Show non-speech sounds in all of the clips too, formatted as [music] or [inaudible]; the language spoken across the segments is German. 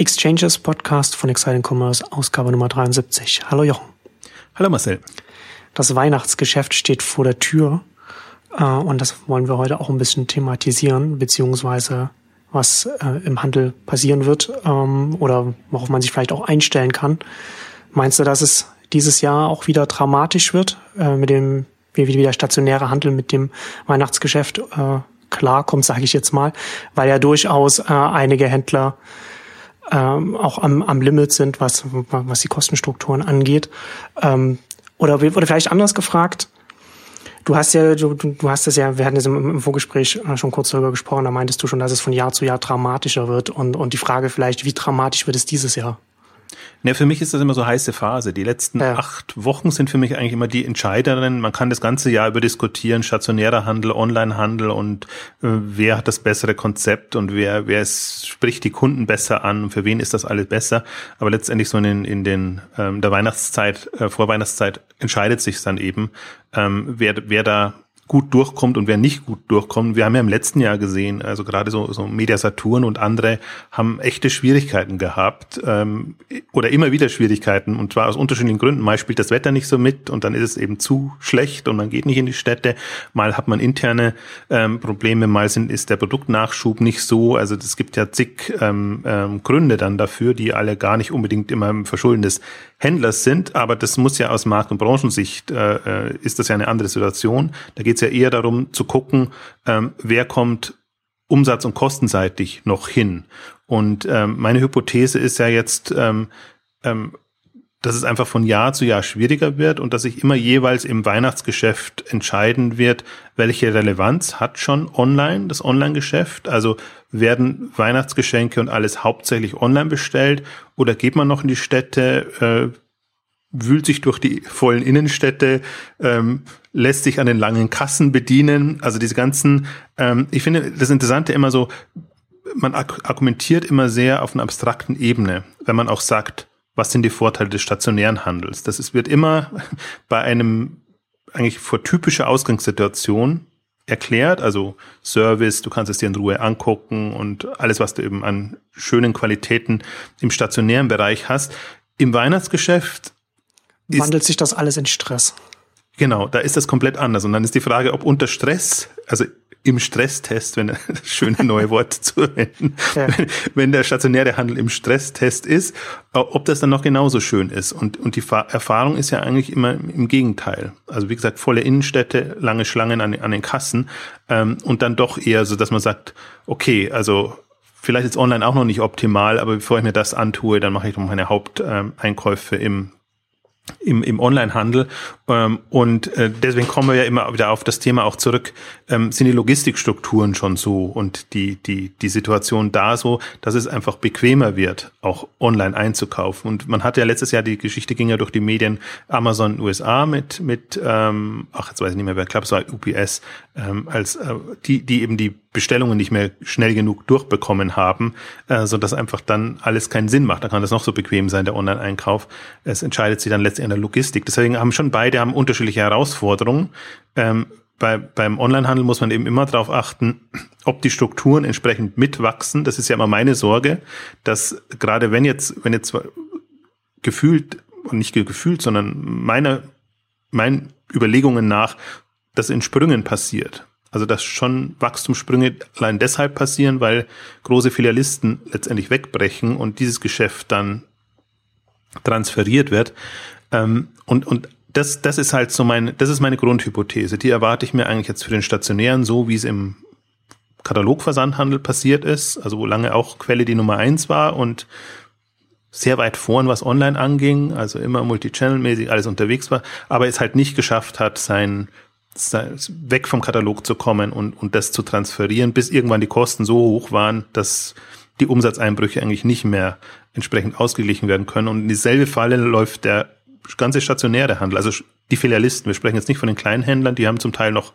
Exchanges Podcast von Exciting Commerce, Ausgabe Nummer 73. Hallo Jochen. Hallo Marcel. Das Weihnachtsgeschäft steht vor der Tür äh, und das wollen wir heute auch ein bisschen thematisieren, beziehungsweise was äh, im Handel passieren wird ähm, oder worauf man sich vielleicht auch einstellen kann. Meinst du, dass es dieses Jahr auch wieder dramatisch wird äh, mit dem wie, wie der stationäre Handel mit dem Weihnachtsgeschäft äh, klarkommt, sage ich jetzt mal, weil ja durchaus äh, einige Händler ähm, auch am, am Limit sind, was, was die Kostenstrukturen angeht. Ähm, oder, oder vielleicht anders gefragt, du hast ja, du, du hast es ja, wir hatten es im, Vorgespräch schon kurz darüber gesprochen, da meintest du schon, dass es von Jahr zu Jahr dramatischer wird und, und die Frage vielleicht, wie dramatisch wird es dieses Jahr? Ja, für mich ist das immer so heiße Phase. Die letzten ja. acht Wochen sind für mich eigentlich immer die entscheidenden. Man kann das ganze Jahr über diskutieren, stationärer Handel, Onlinehandel und äh, wer hat das bessere Konzept und wer, wer es, spricht die Kunden besser an und für wen ist das alles besser. Aber letztendlich so in, in den ähm, der Weihnachtszeit, äh, Vorweihnachtszeit entscheidet sich dann eben, ähm, wer, wer da gut durchkommt und wer nicht gut durchkommt. Wir haben ja im letzten Jahr gesehen, also gerade so, so Media Saturn und andere haben echte Schwierigkeiten gehabt ähm, oder immer wieder Schwierigkeiten und zwar aus unterschiedlichen Gründen. Mal spielt das Wetter nicht so mit und dann ist es eben zu schlecht und man geht nicht in die Städte. Mal hat man interne ähm, Probleme, mal sind, ist der Produktnachschub nicht so. Also es gibt ja zig ähm, ähm, Gründe dann dafür, die alle gar nicht unbedingt immer im Verschulden des Händlers sind, aber das muss ja aus Markt- und Branchensicht, äh, äh ist das ja eine andere Situation. Da geht es ja eher darum zu gucken, ähm, wer kommt umsatz- und kostenseitig noch hin. Und ähm, meine Hypothese ist ja jetzt, ähm, ähm, dass es einfach von Jahr zu Jahr schwieriger wird und dass sich immer jeweils im Weihnachtsgeschäft entscheiden wird, welche Relevanz hat schon online das Online-Geschäft. Also werden Weihnachtsgeschenke und alles hauptsächlich online bestellt oder geht man noch in die Städte, äh, wühlt sich durch die vollen Innenstädte, ähm, lässt sich an den langen Kassen bedienen. Also diese ganzen, ähm, ich finde das Interessante immer so, man argumentiert immer sehr auf einer abstrakten Ebene, wenn man auch sagt, was sind die Vorteile des stationären Handels? Das ist, wird immer [laughs] bei einem eigentlich vor typischer Ausgangssituation erklärt, also Service, du kannst es dir in Ruhe angucken und alles, was du eben an schönen Qualitäten im stationären Bereich hast. Im Weihnachtsgeschäft wandelt sich das alles in Stress. Genau, da ist das komplett anders. Und dann ist die Frage, ob unter Stress, also im Stresstest, wenn [laughs] das schöne neue Wort zu verwenden, ja. wenn, wenn, der stationäre Handel im Stresstest ist, ob das dann noch genauso schön ist. Und, und die Erfahrung ist ja eigentlich immer im Gegenteil. Also wie gesagt, volle Innenstädte, lange Schlangen an, an den Kassen ähm, und dann doch eher so, dass man sagt, okay, also vielleicht ist online auch noch nicht optimal, aber bevor ich mir das antue, dann mache ich doch meine Haupteinkäufe ähm, im im, im Onlinehandel. Ähm, und äh, deswegen kommen wir ja immer wieder auf das Thema auch zurück. Ähm, sind die Logistikstrukturen schon so und die, die, die Situation da so, dass es einfach bequemer wird, auch online einzukaufen? Und man hat ja letztes Jahr, die Geschichte ging ja durch die Medien, Amazon USA mit, mit ähm, ach, jetzt weiß ich nicht mehr, wer klappt, so UPS, ähm, als äh, die, die eben die Bestellungen nicht mehr schnell genug durchbekommen haben, äh, so dass einfach dann alles keinen Sinn macht. Da kann das noch so bequem sein, der Online-Einkauf. Es entscheidet sich dann letztendlich in der Logistik. Deswegen haben schon beide haben unterschiedliche Herausforderungen. Ähm, bei, beim Onlinehandel muss man eben immer darauf achten, ob die Strukturen entsprechend mitwachsen. Das ist ja immer meine Sorge, dass gerade wenn jetzt, wenn jetzt gefühlt, und nicht gefühlt, sondern meine, meinen Überlegungen nach, das in Sprüngen passiert. Also dass schon Wachstumssprünge allein deshalb passieren, weil große Filialisten letztendlich wegbrechen und dieses Geschäft dann transferiert wird. Ähm, und, und das, das ist halt so mein, das ist meine Grundhypothese. Die erwarte ich mir eigentlich jetzt für den stationären, so wie es im Katalogversandhandel passiert ist, also wo lange auch Quelle die Nummer eins war und sehr weit vorn, was online anging, also immer multichannel-mäßig alles unterwegs war, aber es halt nicht geschafft hat, sein, sein weg vom Katalog zu kommen und, und das zu transferieren, bis irgendwann die Kosten so hoch waren, dass die Umsatzeinbrüche eigentlich nicht mehr entsprechend ausgeglichen werden können. Und in dieselbe Falle läuft der ganze stationäre Handel, also die Filialisten, wir sprechen jetzt nicht von den kleinen Händlern, die haben zum Teil noch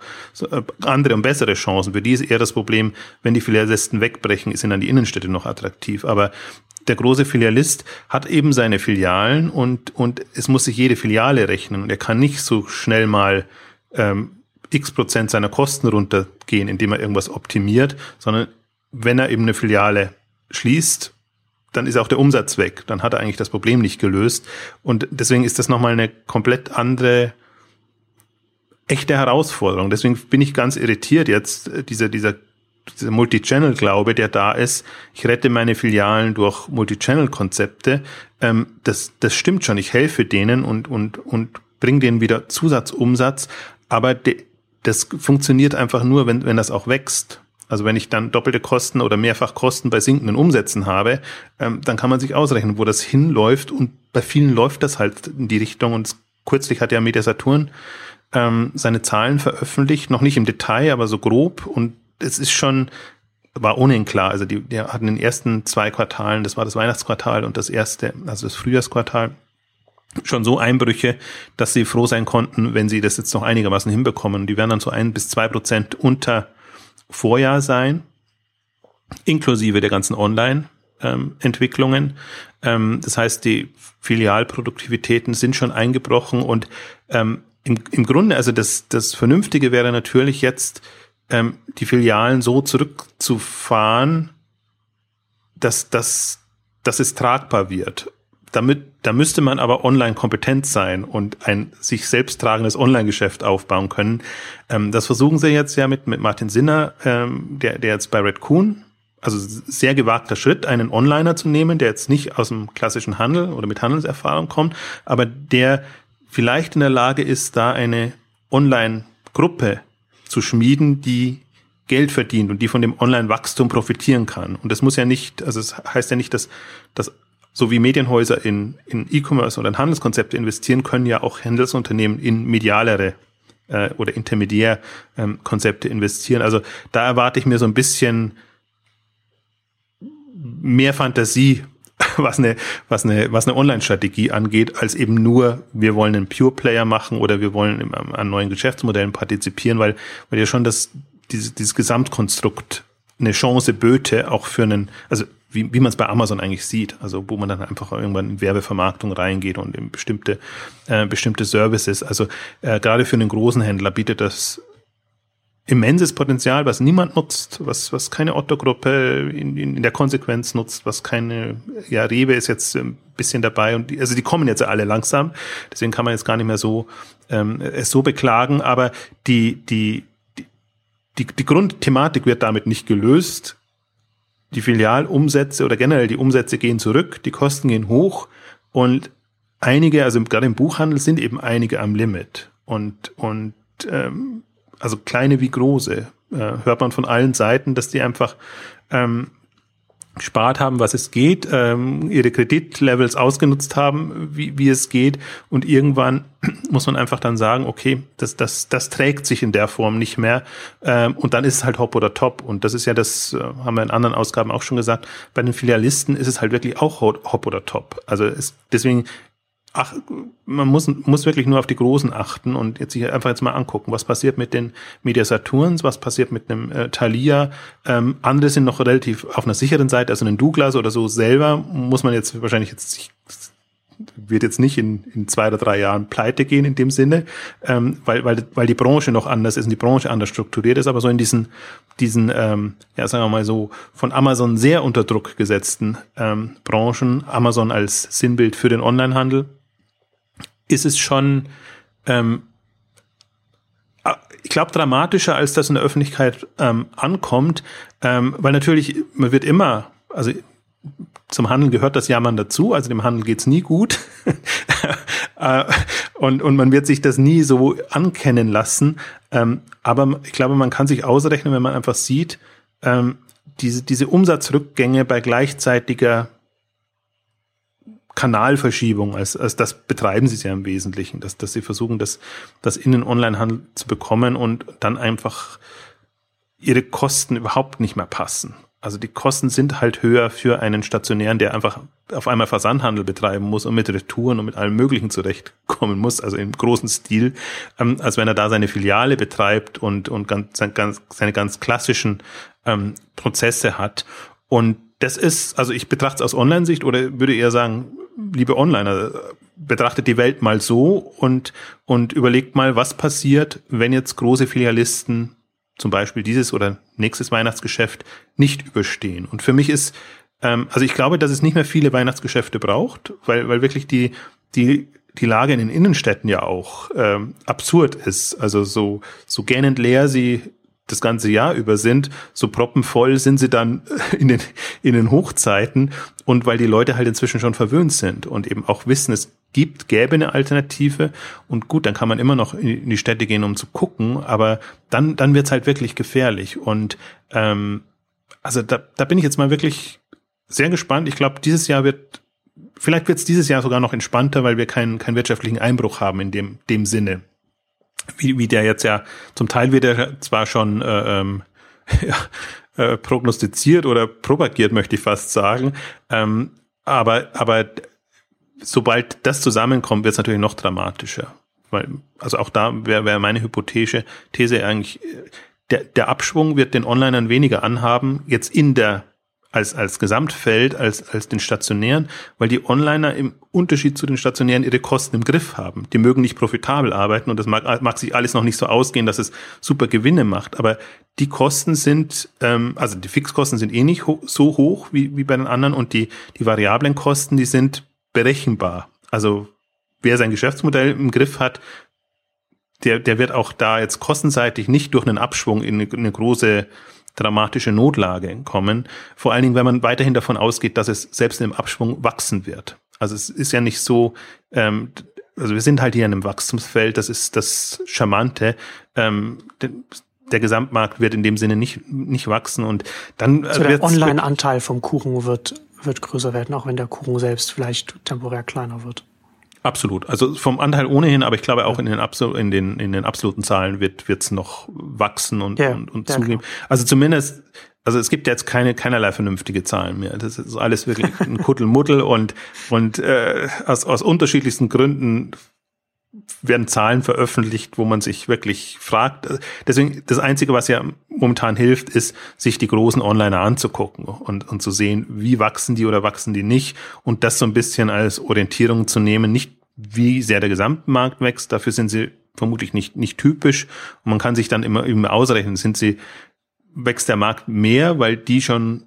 äh, andere und bessere Chancen. Für die ist eher das Problem, wenn die Filialisten wegbrechen, sind dann die Innenstädte noch attraktiv. Aber der große Filialist hat eben seine Filialen und, und es muss sich jede Filiale rechnen. Und er kann nicht so schnell mal ähm, x Prozent seiner Kosten runtergehen, indem er irgendwas optimiert, sondern wenn er eben eine Filiale schließt, dann ist auch der Umsatz weg. Dann hat er eigentlich das Problem nicht gelöst. Und deswegen ist das nochmal eine komplett andere, echte Herausforderung. Deswegen bin ich ganz irritiert jetzt, äh, dieser, dieser, dieser Multi-Channel-Glaube, der da ist. Ich rette meine Filialen durch Multi-Channel-Konzepte. Ähm, das, das stimmt schon. Ich helfe denen und, und, und bringe denen wieder Zusatzumsatz. Aber de, das funktioniert einfach nur, wenn, wenn das auch wächst. Also wenn ich dann doppelte Kosten oder mehrfach Kosten bei sinkenden Umsätzen habe, ähm, dann kann man sich ausrechnen, wo das hinläuft. Und bei vielen läuft das halt in die Richtung. Und kürzlich hat ja Media Saturn ähm, seine Zahlen veröffentlicht, noch nicht im Detail, aber so grob. Und es ist schon, war ohnehin klar. Also die, die hatten in den ersten zwei Quartalen, das war das Weihnachtsquartal und das erste, also das Frühjahrsquartal, schon so Einbrüche, dass sie froh sein konnten, wenn sie das jetzt noch einigermaßen hinbekommen. Die werden dann so ein bis zwei Prozent unter Vorjahr sein, inklusive der ganzen Online-Entwicklungen. Ähm, das heißt, die Filialproduktivitäten sind schon eingebrochen und ähm, im, Grunde, also das, das Vernünftige wäre natürlich jetzt, ähm, die Filialen so zurückzufahren, dass, dass, dass es tragbar wird damit, da müsste man aber online kompetent sein und ein sich selbst tragendes Online-Geschäft aufbauen können. Ähm, das versuchen sie jetzt ja mit, mit Martin Sinner, ähm, der, der jetzt bei Red Coon, also sehr gewagter Schritt, einen Onliner zu nehmen, der jetzt nicht aus dem klassischen Handel oder mit Handelserfahrung kommt, aber der vielleicht in der Lage ist, da eine Online-Gruppe zu schmieden, die Geld verdient und die von dem Online-Wachstum profitieren kann. Und das muss ja nicht, also es das heißt ja nicht, dass, dass so wie Medienhäuser in, in E-Commerce oder in Handelskonzepte investieren, können ja auch Handelsunternehmen in medialere äh, oder Intermediärkonzepte ähm, investieren. Also da erwarte ich mir so ein bisschen mehr Fantasie, [laughs] was eine, was eine, was eine Online-Strategie angeht, als eben nur, wir wollen einen Pure-Player machen oder wir wollen an neuen Geschäftsmodellen partizipieren, weil, weil ja schon das, dieses, dieses Gesamtkonstrukt eine Chance böte, auch für einen, also wie, wie man es bei Amazon eigentlich sieht, also wo man dann einfach irgendwann in Werbevermarktung reingeht und in bestimmte, äh, bestimmte Services. Also äh, gerade für einen großen Händler bietet das immenses Potenzial, was niemand nutzt, was, was keine Otto-Gruppe in, in, in der Konsequenz nutzt, was keine, ja, Rewe ist jetzt ein bisschen dabei und die, also die kommen jetzt alle langsam, deswegen kann man jetzt gar nicht mehr so ähm, es so beklagen, aber die, die, die, die Grundthematik wird damit nicht gelöst. Die Filialumsätze oder generell die Umsätze gehen zurück, die Kosten gehen hoch und einige, also gerade im Buchhandel sind eben einige am Limit. Und und ähm, also kleine wie große äh, hört man von allen Seiten, dass die einfach ähm, gespart haben, was es geht, ähm, ihre Kreditlevels ausgenutzt haben, wie, wie es geht. Und irgendwann [clears throat] muss man einfach dann sagen, okay, das, das, das trägt sich in der Form nicht mehr. Ähm, und dann ist es halt hopp oder top. Und das ist ja das, äh, haben wir in anderen Ausgaben auch schon gesagt, bei den Filialisten ist es halt wirklich auch hopp oder top. Also es, deswegen ach, man muss, muss wirklich nur auf die Großen achten und jetzt sich einfach jetzt mal angucken, was passiert mit den Media Saturns, was passiert mit einem äh, Thalia. Ähm, andere sind noch relativ auf einer sicheren Seite, also einen Douglas oder so selber muss man jetzt wahrscheinlich jetzt wird jetzt nicht in, in zwei oder drei Jahren pleite gehen in dem Sinne, ähm, weil, weil, weil die Branche noch anders ist und die Branche anders strukturiert ist, aber so in diesen, diesen ähm, ja sagen wir mal so, von Amazon sehr unter Druck gesetzten ähm, Branchen, Amazon als Sinnbild für den Onlinehandel, ist es schon, ähm, ich glaube, dramatischer, als das in der Öffentlichkeit ähm, ankommt, ähm, weil natürlich, man wird immer, also zum Handeln gehört das Jammern dazu, also dem Handel geht's nie gut. [laughs] Äh, und, und man wird sich das nie so ankennen lassen. Ähm, aber ich glaube, man kann sich ausrechnen, wenn man einfach sieht, ähm, diese, diese Umsatzrückgänge bei gleichzeitiger Kanalverschiebung, als, als das betreiben sie ja im Wesentlichen, dass, dass sie versuchen, das, das in den Onlinehandel zu bekommen und dann einfach ihre Kosten überhaupt nicht mehr passen. Also die Kosten sind halt höher für einen Stationären, der einfach auf einmal Versandhandel betreiben muss und mit Retouren und mit allem Möglichen zurechtkommen muss, also im großen Stil, ähm, als wenn er da seine Filiale betreibt und, und ganz, ganz, seine ganz klassischen ähm, Prozesse hat. Und das ist, also ich betrachte es aus Online-Sicht oder würde eher sagen, liebe Onliner, betrachtet die Welt mal so und, und überlegt mal, was passiert, wenn jetzt große Filialisten zum Beispiel dieses oder nächstes Weihnachtsgeschäft nicht überstehen. Und für mich ist Ähm, also ich glaube, dass es nicht mehr viele Weihnachtsgeschäfte braucht, weil, weil wirklich die, die, die Lage in den Innenstädten ja auch ähm, absurd ist. Also so, so gähnend leer sie das ganze Jahr über sind, so proppenvoll sind sie dann [laughs] in den, in den Hochzeiten und weil die Leute halt inzwischen schon verwöhnt sind und eben auch wissen, es gibt, gäbe eine Alternative und gut, dann kann man immer noch in die Städte gehen, um zu gucken, aber dann, dann wird's halt wirklich gefährlich und ähm, also da, da bin ich jetzt mal wirklich sehr gespannt. Ich glaube, dieses Jahr wird, vielleicht wird's dieses Jahr sogar noch entspannter, weil wir keinen, keinen wirtschaftlichen Einbruch haben in dem, dem Sinne wie, wie der jetzt ja, zum Teil wird er zwar schon äh, ähm, [laughs] äh, prognostiziert oder propagiert, möchte ich fast sagen, ähm, aber, aber sobald das zusammenkommt, wird es natürlich noch dramatischer. Weil, also auch da wäre wär meine Hypothese These eigentlich, äh, der, der Abschwung wird den Onlinern weniger anhaben, jetzt in der als, als Gesamtfeld, als, als den stationären, weil die Onliner im Unterschied zu den stationären ihre Kosten im Griff haben. Die mögen nicht profitabel arbeiten und das mag, mag sich alles noch nicht so ausgehen, dass es super Gewinne macht. Aber die Kosten sind, ähm, also die Fixkosten sind eh nicht ho so hoch wie, wie bei den anderen und die, die variablen Kosten, die sind berechenbar. Also wer sein Geschäftsmodell im Griff hat, der, der wird auch da jetzt kostenseitig nicht durch einen Abschwung in eine, eine große dramatische Notlage kommen. Vor allen Dingen, wenn man weiterhin davon ausgeht, dass es selbst im Abschwung wachsen wird. Also es ist ja nicht so, ähm, also wir sind halt hier in einem Wachstumsfeld, das ist das Charmante. Ähm, der Gesamtmarkt wird in dem Sinne nicht, nicht wachsen und dann. Also der Online-Anteil vom Kuchen wird, wird größer werden, auch wenn der Kuchen selbst vielleicht temporär kleiner wird. Absolut. Also vom Anteil ohnehin, aber ich glaube auch in den, Absol in den, in den absoluten Zahlen wird es noch wachsen und, ja, und, und zugeben. Also zumindest, also es gibt jetzt keine keinerlei vernünftige Zahlen mehr. Das ist alles wirklich ein Kuddelmuddel und, und äh, aus, aus unterschiedlichsten Gründen werden Zahlen veröffentlicht, wo man sich wirklich fragt. Deswegen, das Einzige, was ja momentan hilft, ist, sich die großen Onliner anzugucken und, und zu sehen, wie wachsen die oder wachsen die nicht und das so ein bisschen als Orientierung zu nehmen, nicht wie sehr der Gesamtmarkt wächst, dafür sind sie vermutlich nicht, nicht typisch und man kann sich dann immer, immer ausrechnen, sind sie, wächst der Markt mehr, weil die schon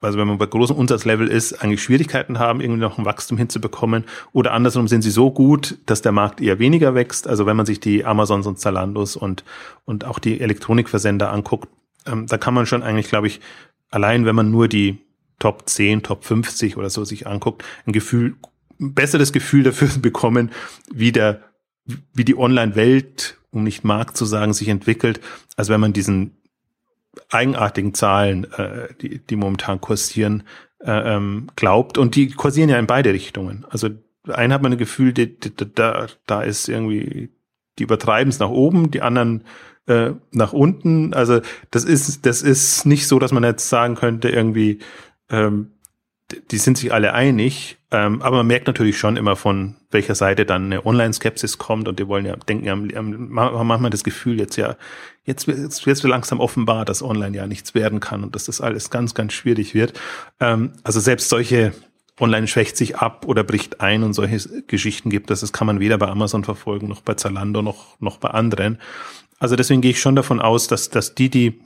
also wenn man bei großem Umsatzlevel ist, eigentlich Schwierigkeiten haben, irgendwie noch ein Wachstum hinzubekommen. Oder andersrum sind sie so gut, dass der Markt eher weniger wächst. Also wenn man sich die Amazons und Zalandos und, und auch die Elektronikversender anguckt, ähm, da kann man schon eigentlich, glaube ich, allein wenn man nur die Top 10, Top 50 oder so sich anguckt, ein Gefühl, ein besseres Gefühl dafür [laughs] bekommen, wie der, wie die Online-Welt, um nicht Markt zu sagen, sich entwickelt, als wenn man diesen eigenartigen Zahlen, äh, die, die momentan kursieren, äh, ähm, glaubt. Und die kursieren ja in beide Richtungen. Also einen hat man ein Gefühl, die, die, da, da ist irgendwie, die übertreiben es nach oben, die anderen äh, nach unten. Also das ist, das ist nicht so, dass man jetzt sagen könnte, irgendwie, ähm, die sind sich alle einig, ähm, aber man merkt natürlich schon immer von welcher Seite dann eine Online-Skepsis kommt und die wollen ja denken, ja, haben manchmal das Gefühl jetzt ja, jetzt, jetzt wird langsam offenbar, dass online ja nichts werden kann und dass das alles ganz, ganz schwierig wird. Ähm, also selbst solche Online schwächt sich ab oder bricht ein und solche Geschichten gibt es. Das kann man weder bei Amazon verfolgen, noch bei Zalando, noch, noch bei anderen. Also deswegen gehe ich schon davon aus, dass, dass die, die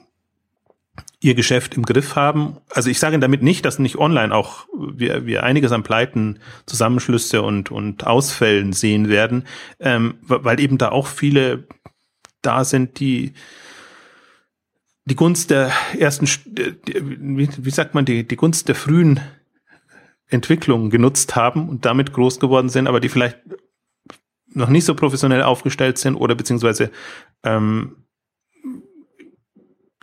ihr Geschäft im Griff haben. Also ich sage damit nicht, dass nicht online auch wir, wir einiges an Pleiten, Zusammenschlüsse und, und Ausfällen sehen werden, ähm, weil eben da auch viele da sind, die die Gunst der ersten, wie, wie sagt man, die, die Gunst der frühen Entwicklung genutzt haben und damit groß geworden sind, aber die vielleicht noch nicht so professionell aufgestellt sind oder beziehungsweise ähm,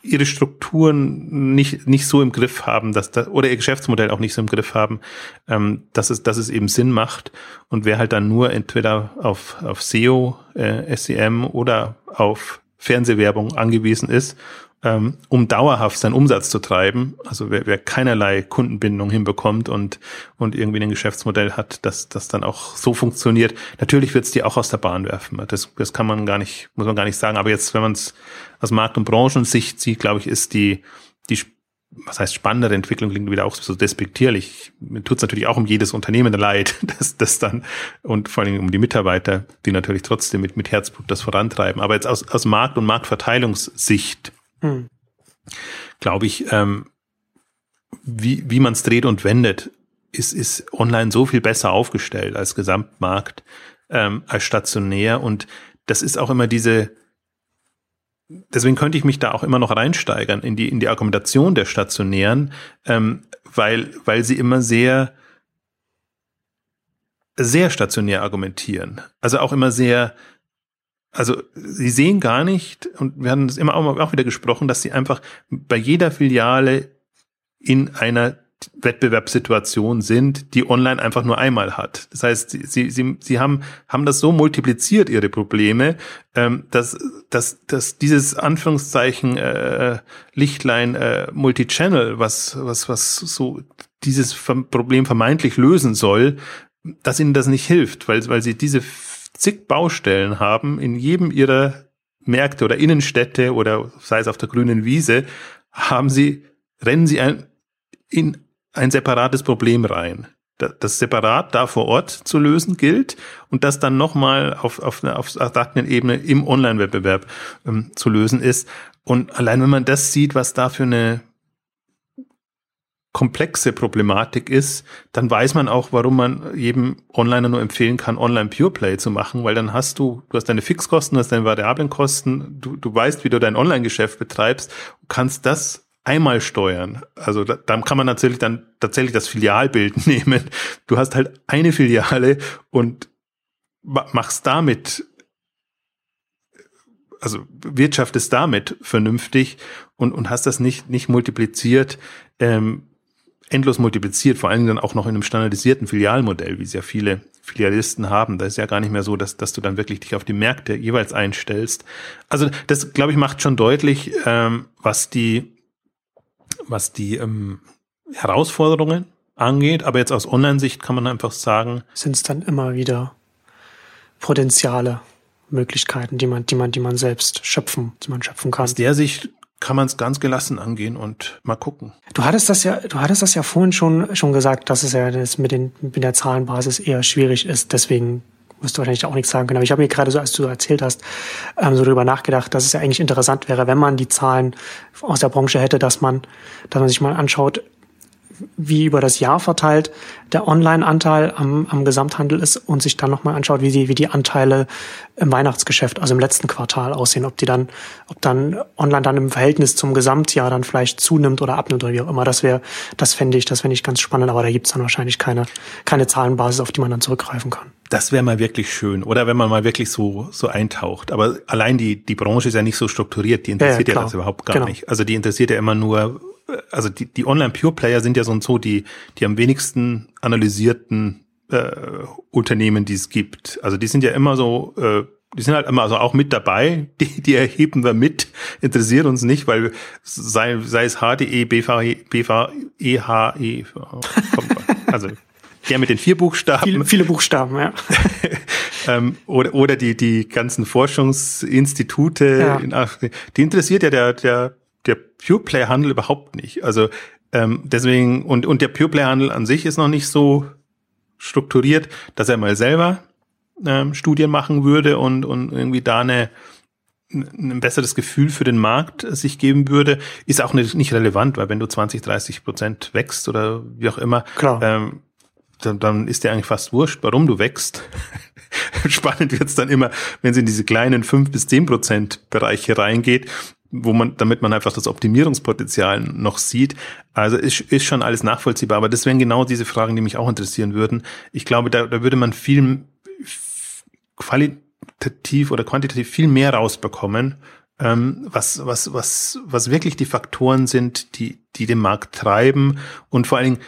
ihre Strukturen nicht, nicht so im Griff haben, dass da, oder ihr Geschäftsmodell auch nicht so im Griff haben, ähm, dass, es, dass es eben Sinn macht. Und wer halt dann nur entweder auf, auf SEO, äh, SEM oder auf Fernsehwerbung angewiesen ist ähm, um dauerhaft seinen Umsatz zu treiben. Also wer, wer keinerlei Kundenbindung hinbekommt und, und irgendwie ein Geschäftsmodell hat, das, das dann auch so funktioniert. Natürlich wird es die auch aus der Bahn werfen. Das, das kann man gar nicht, muss man gar nicht sagen. Aber jetzt, wenn man es aus Markt- und Branchensicht sieht, glaube ich, ist die, die was heißt spannendere Entwicklung klingt wieder auch so despektierlich. Mir tut es natürlich auch um jedes Unternehmen leid, [laughs] dass das dann und vor allem um die Mitarbeiter, die natürlich trotzdem mit, mit Herzblut das vorantreiben. Aber jetzt aus, aus Markt- und Marktverteilungssicht hm. glaube ich, ähm, wie, wie man es dreht und wendet, ist, ist online so viel besser aufgestellt als Gesamtmarkt, ähm, als stationär. Und das ist auch immer diese, deswegen könnte ich mich da auch immer noch reinsteigern in die, in die Argumentation der Stationären, ähm, weil, weil sie immer sehr, sehr stationär argumentieren. Also auch immer sehr, also sie sehen gar nicht, und wir haben das immer auch, wieder gesprochen, dass sie einfach bei jeder Filiale in einer Wettbewerbssituation sind, die online einfach nur einmal hat. Das heißt, sie, sie, sie haben, haben das so multipliziert, ihre Probleme, ähm, dass, dass, dass dieses Anführungszeichen äh, Lichtlein äh, Multichannel, was, was, was so dieses Problem vermeintlich lösen soll, dass ihnen das nicht hilft, weil, weil sie diese zig Baustellen haben in jedem ihrer Märkte oder Innenstädte oder sei es auf der grünen Wiese, haben sie, rennen sie ein, in ein separates Problem rein. Das separat da vor Ort zu lösen gilt und das dann nochmal auf, auf auf Ebene im Online-Wettbewerb ähm, zu lösen ist. Und allein wenn man das sieht, was da für eine komplexe Problematik ist, dann weiß man auch, warum man jedem Onliner nur empfehlen kann, Online Pure Play zu machen, weil dann hast du, du hast deine Fixkosten, du hast deine variablen Kosten, du, du weißt, wie du dein Online-Geschäft betreibst, kannst das einmal steuern. Also da, dann kann man natürlich dann tatsächlich das Filialbild [laughs] nehmen. Du hast halt eine Filiale und machst damit, also wirtschaftest damit vernünftig und, und hast das nicht, nicht multipliziert, ähm, endlos multipliziert, vor allen Dingen dann auch noch in einem standardisierten Filialmodell, wie es ja viele Filialisten haben. Da ist ja gar nicht mehr so, dass, dass du dann wirklich dich auf die Märkte jeweils einstellst. Also das, glaube ich, macht schon deutlich, ähm, was die was die ähm, Herausforderungen angeht. Aber jetzt aus Online-Sicht kann man einfach sagen. Sind es dann immer wieder Potenziale, Möglichkeiten, die man, die man, die man selbst schöpfen, die man schöpfen kann. Aus der Sicht kann man es ganz gelassen angehen und mal gucken. Du hattest das ja, du hattest das ja vorhin schon, schon gesagt, dass es ja das mit, den, mit der Zahlenbasis eher schwierig ist. Deswegen wirst du wahrscheinlich auch nichts sagen können. Aber ich habe mir gerade so, als du erzählt hast, ähm, so darüber nachgedacht, dass es ja eigentlich interessant wäre, wenn man die Zahlen aus der Branche hätte, dass man, dass man sich mal anschaut, wie über das Jahr verteilt der Online-Anteil am, am Gesamthandel ist und sich dann nochmal anschaut, wie die, wie die Anteile im Weihnachtsgeschäft, also im letzten Quartal aussehen, ob die dann, ob dann online dann im Verhältnis zum Gesamtjahr dann vielleicht zunimmt oder abnimmt oder wie auch immer. Das wäre, das fände ich, das fände ich ganz spannend, aber da gibt's dann wahrscheinlich keine, keine Zahlenbasis, auf die man dann zurückgreifen kann. Das wäre mal wirklich schön. Oder wenn man mal wirklich so, so eintaucht. Aber allein die, die Branche ist ja nicht so strukturiert, die interessiert ja, ja das überhaupt gar genau. nicht. Also die interessiert ja immer nur, also die, die Online-Pure-Player sind ja so und so die, die am wenigsten analysierten äh, Unternehmen, die es gibt. Also die sind ja immer so, äh, die sind halt immer also auch mit dabei, [laughs] die, die erheben wir mit, interessiert uns nicht, weil sei, sei es HDE, BVE, BVE, HE, also der mit den vier Buchstaben. Viele, viele Buchstaben, ja. [laughs] ähm, oder, oder die, die ganzen Forschungsinstitute ja. in Afrika. Die interessiert ja der, der der Pure Play Handel überhaupt nicht. Also ähm, deswegen und und der Pure Play Handel an sich ist noch nicht so strukturiert, dass er mal selber ähm, Studien machen würde und und irgendwie da eine ein besseres Gefühl für den Markt sich geben würde, ist auch nicht, nicht relevant, weil wenn du 20, 30 Prozent wächst oder wie auch immer, Klar. Ähm, dann, dann ist dir eigentlich fast wurscht, warum du wächst. [laughs] Spannend wird's dann immer, wenn es in diese kleinen fünf bis zehn Prozent Bereiche reingeht wo man, damit man einfach das Optimierungspotenzial noch sieht. Also ist, ist schon alles nachvollziehbar. Aber das wären genau diese Fragen, die mich auch interessieren würden. Ich glaube, da, da würde man viel qualitativ oder quantitativ viel mehr rausbekommen, ähm, was, was, was, was wirklich die Faktoren sind, die, die den Markt treiben und vor allen Dingen,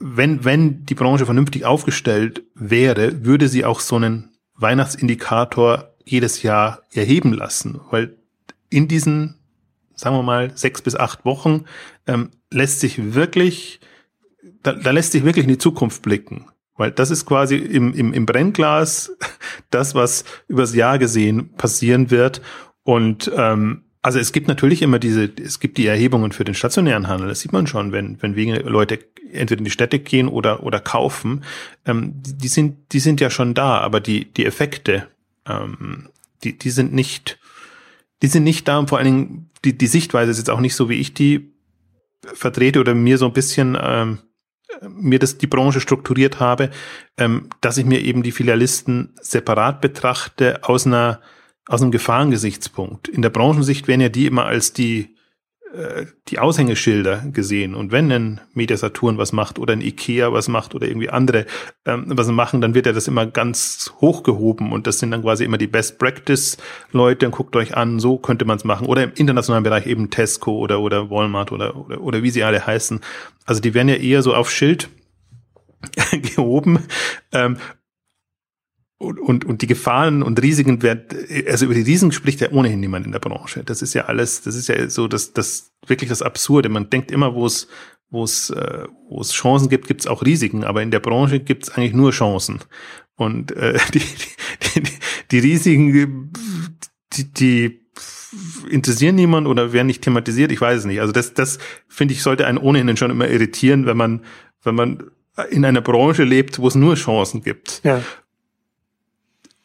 wenn, wenn die Branche vernünftig aufgestellt wäre, würde sie auch so einen Weihnachtsindikator jedes Jahr erheben lassen, weil in diesen sagen wir mal, sechs bis acht Wochen, ähm, lässt sich wirklich, da, da lässt sich wirklich in die Zukunft blicken. Weil das ist quasi im, im, im Brennglas [laughs] das, was übers Jahr gesehen passieren wird. Und ähm, also es gibt natürlich immer diese, es gibt die Erhebungen für den stationären Handel. Das sieht man schon, wenn, wenn wenige Leute entweder in die Städte gehen oder, oder kaufen. Ähm, die, die sind, die sind ja schon da, aber die, die Effekte, ähm, die, die sind nicht, die sind nicht da und vor allen Dingen die, die Sichtweise ist jetzt auch nicht so, wie ich die vertrete oder mir so ein bisschen ähm, mir das die Branche strukturiert habe, ähm, dass ich mir eben die Filialisten separat betrachte aus einer aus einem Gefahrengesichtspunkt. In der Branchensicht werden ja die immer als die äh, die Aushängeschilder gesehen. Und wenn ein Mediasaturn was macht oder ein Ikea was macht oder irgendwie andere ähm, was machen, dann wird ja das immer ganz hochgehoben und das sind dann quasi immer die Best Practice Leute und guckt euch an, so könnte man es machen. Oder im internationalen Bereich eben Tesco oder, oder Walmart oder, oder, oder wie sie alle heißen. Also die werden ja eher so auf Schild [laughs] gehoben. Ähm, und, und, und die Gefahren und Risiken werden, also über die Risiken spricht ja ohnehin niemand in der Branche. Das ist ja alles, das ist ja so das, das wirklich das Absurde. Man denkt immer, wo es, wo es, äh, wo es Chancen gibt, gibt es auch Risiken, aber in der Branche gibt es eigentlich nur Chancen. Und äh, [laughs] die, die, die, Risiken, die, die interessieren niemand oder werden nicht thematisiert, ich weiß es nicht. Also das, das finde ich, sollte einen ohnehin schon immer irritieren, wenn man, wenn man in einer Branche lebt, wo es nur Chancen gibt. Ja.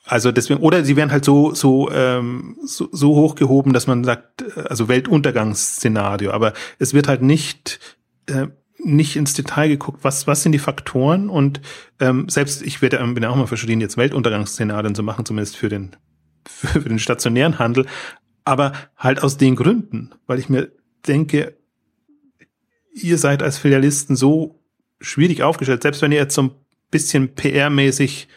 Also deswegen, oder sie werden halt so, so, ähm, so, so hochgehoben, dass man sagt, äh, also Weltuntergangsszenario, aber es wird halt nicht, äh, nicht ins Detail geguckt, was, was sind die Faktoren. Und ähm, selbst ich werde, bin auch mal verschieden, jetzt Weltuntergangsszenarien zu machen, zumindest für den, [laughs] für den stationären Handel, aber halt aus den Gründen, weil ich mir denke, ihr seid als Filialisten so schwierig aufgestellt, selbst wenn ihr jetzt so ein bisschen PR-mäßig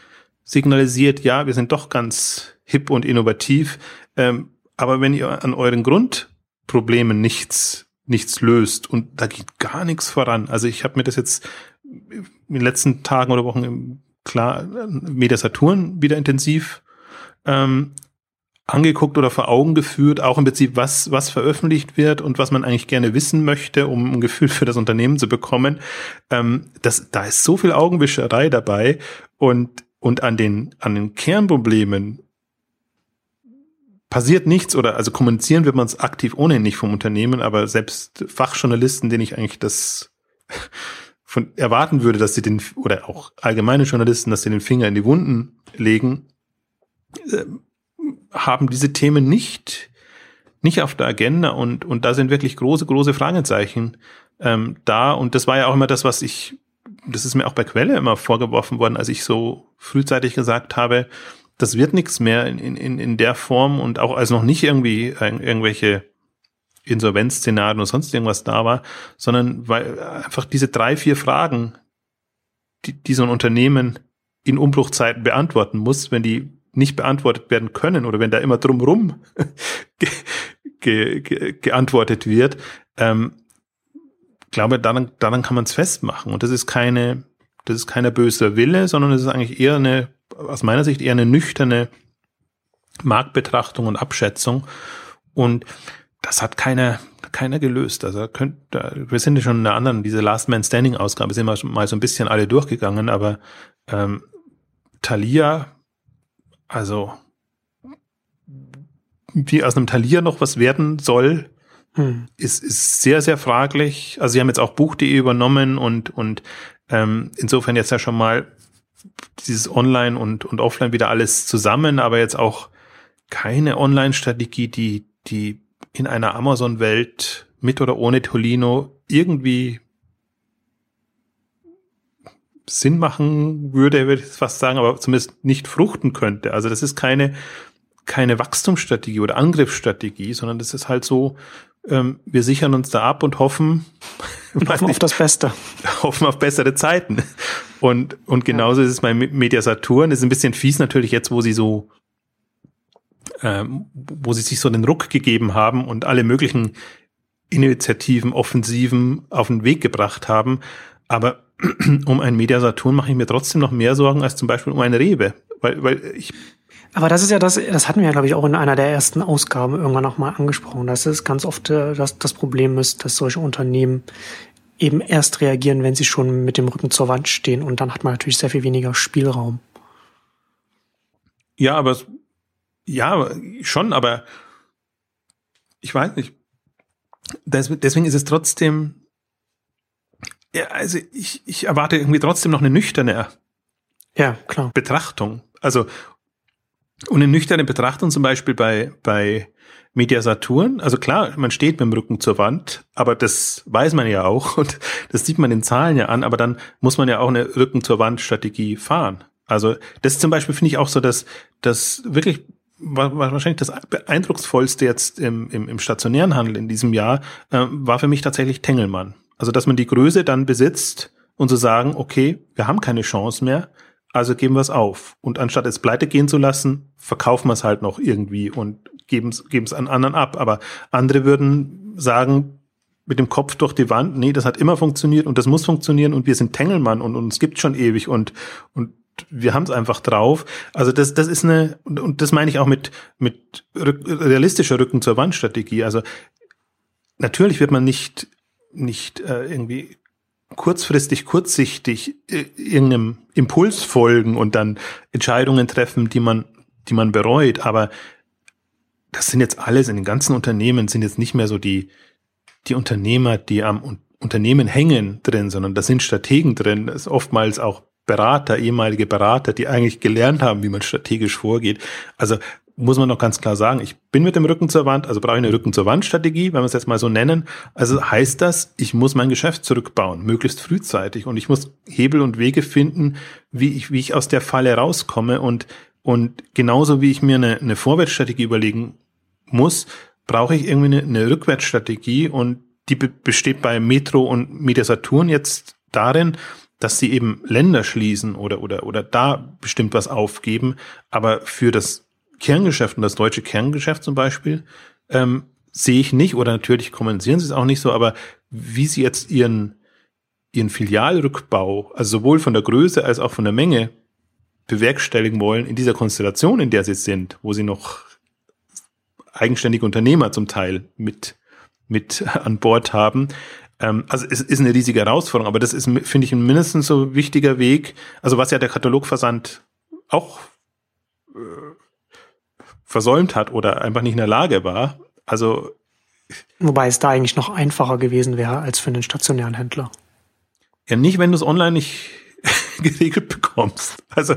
signalisiert, ja, wir sind doch ganz hip und innovativ. Ähm, aber wenn ihr an euren Grundproblemen nichts, nichts löst und da geht gar nichts voran. Also ich habe mir das jetzt in den letzten Tagen oder Wochen klar Media Saturn wieder intensiv ähm, angeguckt oder vor Augen geführt, auch im Prinzip, was, was veröffentlicht wird und was man eigentlich gerne wissen möchte, um ein Gefühl für das Unternehmen zu bekommen. Ähm, das, da ist so viel Augenwischerei dabei und und an den, an den Kernproblemen passiert nichts oder also kommunizieren wird man es aktiv ohnehin nicht vom Unternehmen, aber selbst Fachjournalisten, denen ich eigentlich das [laughs] von erwarten würde, dass sie den oder auch allgemeine Journalisten, dass sie den Finger in die Wunden legen, äh, haben diese Themen nicht nicht auf der Agenda und und da sind wirklich große große Fragezeichen ähm, da. Und das war ja auch immer das, was ich das ist mir auch bei Quelle immer vorgeworfen worden, als ich so frühzeitig gesagt habe, das wird nichts mehr in, in, in der Form und auch als noch nicht irgendwie irgendwelche Insolvenzszenarien oder sonst irgendwas da war, sondern weil einfach diese drei, vier Fragen, die, die so ein Unternehmen in Umbruchzeiten beantworten muss, wenn die nicht beantwortet werden können oder wenn da immer drumrum [laughs] ge, ge, ge, geantwortet wird, ähm, glaube, daran, daran kann man es festmachen. Und das ist keine, das ist keine böse Wille, sondern es ist eigentlich eher eine, aus meiner Sicht eher eine nüchterne Marktbetrachtung und Abschätzung. Und das hat keiner, keiner gelöst. Also könnt, wir sind ja schon in der anderen, diese Last Man Standing Ausgabe sind wir mal so ein bisschen alle durchgegangen, aber ähm, Thalia, also wie aus einem Thalia noch was werden soll, hm. ist, ist sehr, sehr fraglich. Also sie haben jetzt auch Buch.de übernommen und, und ähm, insofern jetzt ja schon mal dieses Online und, und Offline wieder alles zusammen, aber jetzt auch keine Online-Strategie, die, die in einer Amazon-Welt mit oder ohne Tolino irgendwie Sinn machen würde, würde ich fast sagen, aber zumindest nicht fruchten könnte. Also das ist keine, keine Wachstumsstrategie oder Angriffsstrategie, sondern das ist halt so, ähm, wir sichern uns da ab und hoffen, und [laughs] hoffen nicht, auf das Beste. [laughs] Hoffen auf bessere Zeiten. Und, und genauso ja. ist es bei Media Saturn. Das ist ein bisschen fies natürlich jetzt, wo sie so, ähm, wo sie sich so den Ruck gegeben haben und alle möglichen Initiativen, Offensiven auf den Weg gebracht haben. Aber [clears throat] um ein Media Saturn mache ich mir trotzdem noch mehr Sorgen als zum Beispiel um eine Rewe. Weil, weil ich aber das ist ja das, das hatten wir ja, glaube ich, auch in einer der ersten Ausgaben irgendwann nochmal angesprochen, dass es ganz oft äh, das, das Problem ist, dass solche Unternehmen eben erst reagieren, wenn sie schon mit dem Rücken zur Wand stehen und dann hat man natürlich sehr viel weniger Spielraum. Ja, aber ja, schon, aber ich weiß nicht. deswegen ist es trotzdem, ja, also ich, ich erwarte irgendwie trotzdem noch eine nüchterne ja, klar. Betrachtung. Also Und in nüchternen Betrachtung zum Beispiel bei, bei Media Saturn, also klar, man steht mit dem Rücken zur Wand, aber das weiß man ja auch und das sieht man den Zahlen ja an, aber dann muss man ja auch eine Rücken zur Wand Strategie fahren. Also das zum Beispiel finde ich auch so, dass das wirklich wahrscheinlich das beeindrucksvollste jetzt im, im, im stationären Handel in diesem Jahr, äh, war für mich tatsächlich Tengelmann. Also dass man die Größe dann besitzt und zu so sagen, okay, wir haben keine Chance mehr, also geben wir es auf. Und anstatt es pleite gehen zu lassen, verkaufen wir es halt noch irgendwie und geben es an anderen ab. Aber andere würden sagen, mit dem Kopf durch die Wand, nee, das hat immer funktioniert und das muss funktionieren und wir sind Tengelmann und, und uns gibt schon ewig und, und wir haben es einfach drauf. Also das, das ist eine, und das meine ich auch mit, mit realistischer Rücken zur Wand Strategie. Also natürlich wird man nicht, nicht äh, irgendwie kurzfristig, kurzsichtig äh, irgendeinem Impuls folgen und dann Entscheidungen treffen, die man, die man bereut. Aber das sind jetzt alles in den ganzen Unternehmen sind jetzt nicht mehr so die, die Unternehmer, die am Unternehmen hängen drin, sondern da sind Strategen drin. Das ist oftmals auch Berater, ehemalige Berater, die eigentlich gelernt haben, wie man strategisch vorgeht. Also muss man noch ganz klar sagen, ich bin mit dem Rücken zur Wand, also brauche ich eine Rücken zur Wand Strategie, wenn wir es jetzt mal so nennen. Also heißt das, ich muss mein Geschäft zurückbauen, möglichst frühzeitig und ich muss Hebel und Wege finden, wie ich, wie ich aus der Falle rauskomme und, und genauso wie ich mir eine, eine Vorwärtsstrategie überlegen muss, brauche ich irgendwie eine, eine Rückwärtsstrategie und die besteht bei Metro und Media Saturn jetzt darin, dass sie eben Länder schließen oder, oder, oder da bestimmt was aufgeben. Aber für das Kerngeschäft und das deutsche Kerngeschäft zum Beispiel, ähm, sehe ich nicht, oder natürlich kommunizieren sie es auch nicht so, aber wie sie jetzt ihren, ihren Filialrückbau, also sowohl von der Größe als auch von der Menge bewerkstelligen wollen in dieser Konstellation, in der sie sind, wo sie noch eigenständige Unternehmer zum Teil mit, mit an Bord haben, ähm, also es ist eine riesige Herausforderung, aber das ist, finde ich, ein mindestens so wichtiger Weg. Also was ja der Katalogversand auch äh, versäumt hat oder einfach nicht in der Lage war. Also Wobei es da eigentlich noch einfacher gewesen wäre als für einen stationären Händler. Ja, nicht, wenn du es online nicht [laughs] geregelt bekommst. Also,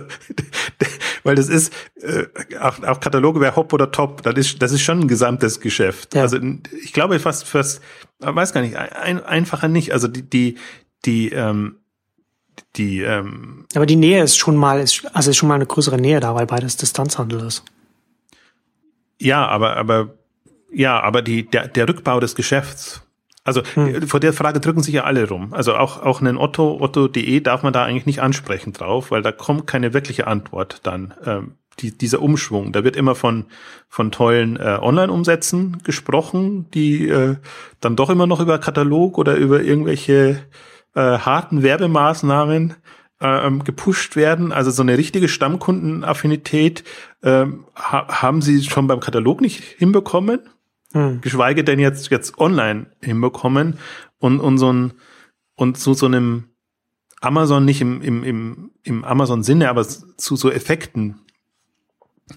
[laughs] weil das ist, äh, auch, auch Kataloge wäre Hop oder Top, das ist, das ist schon ein gesamtes Geschäft. Ja. Also ich glaube fast, fast, weiß gar nicht, ein, einfacher nicht. Also die, die, die, ähm, die, ähm, Aber die Nähe ist schon mal, ist, also ist schon mal eine größere Nähe da, weil beides Distanzhandel ist. Ja, aber, aber, ja, aber die, der, der Rückbau des Geschäfts, also hm. vor der Frage drücken sich ja alle rum. Also auch, auch einen Otto, Otto.de darf man da eigentlich nicht ansprechen drauf, weil da kommt keine wirkliche Antwort dann. Ähm, die, dieser Umschwung, da wird immer von, von tollen äh, Online-Umsätzen gesprochen, die äh, dann doch immer noch über Katalog oder über irgendwelche äh, harten Werbemaßnahmen ähm, gepusht werden. Also so eine richtige Stammkundenaffinität ähm, ha haben sie schon beim Katalog nicht hinbekommen hm. geschweige denn jetzt, jetzt online hinbekommen und, und so ein, und zu so einem Amazon nicht im, im, im, im Amazon-Sinne, aber zu so Effekten,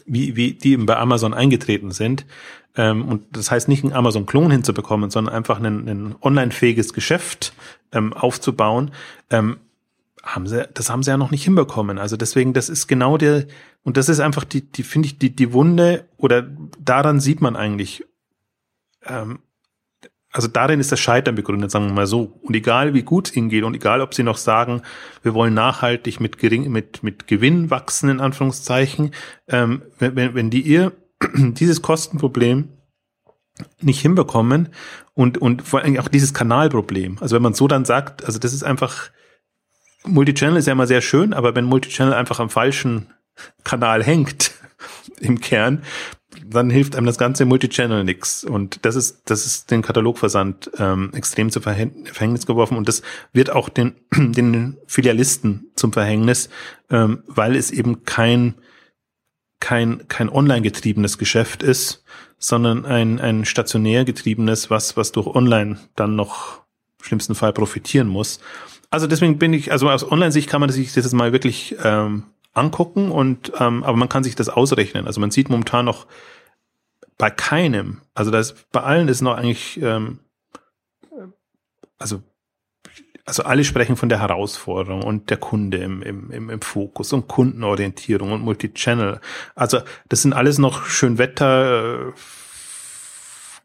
wie, wie die eben bei Amazon eingetreten sind. Ähm, und das heißt nicht einen Amazon-Klon hinzubekommen, sondern einfach ein, ein online-fähiges Geschäft ähm, aufzubauen. Ähm, haben sie, das haben sie ja noch nicht hinbekommen. Also deswegen, das ist genau der, und das ist einfach die, die finde ich, die, die Wunde, oder daran sieht man eigentlich, ähm, also darin ist das Scheitern begründet, sagen wir mal so. Und egal wie gut es ihnen geht und egal ob sie noch sagen, wir wollen nachhaltig mit gering, mit, mit Gewinn wachsen, in Anführungszeichen, ähm, wenn, wenn die ihr [clears throat] dieses Kostenproblem nicht hinbekommen und, und vor allem auch dieses Kanalproblem. Also wenn man so dann sagt, also das ist einfach, Multichannel ist ja immer sehr schön, aber wenn Multichannel einfach am falschen Kanal hängt, [laughs] im Kern, dann hilft einem das ganze Multichannel nix. Und das ist, das ist den Katalogversand ähm, extrem zu Verhängnis geworfen und das wird auch den, [clears throat] den Filialisten zum Verhängnis, ähm, weil es eben kein, kein, kein online getriebenes Geschäft ist, sondern ein, ein stationär getriebenes, was, was durch online dann noch schlimmsten Fall profitieren muss. Also deswegen bin ich, also aus Online-Sicht kann man sich das jetzt mal wirklich ähm, angucken und ähm, aber man kann sich das ausrechnen. Also man sieht momentan noch bei keinem, also das bei allen ist noch eigentlich, ähm, also also alle sprechen von der Herausforderung und der Kunde im, im, im, Fokus und Kundenorientierung und Multichannel. Also das sind alles noch Schönwetter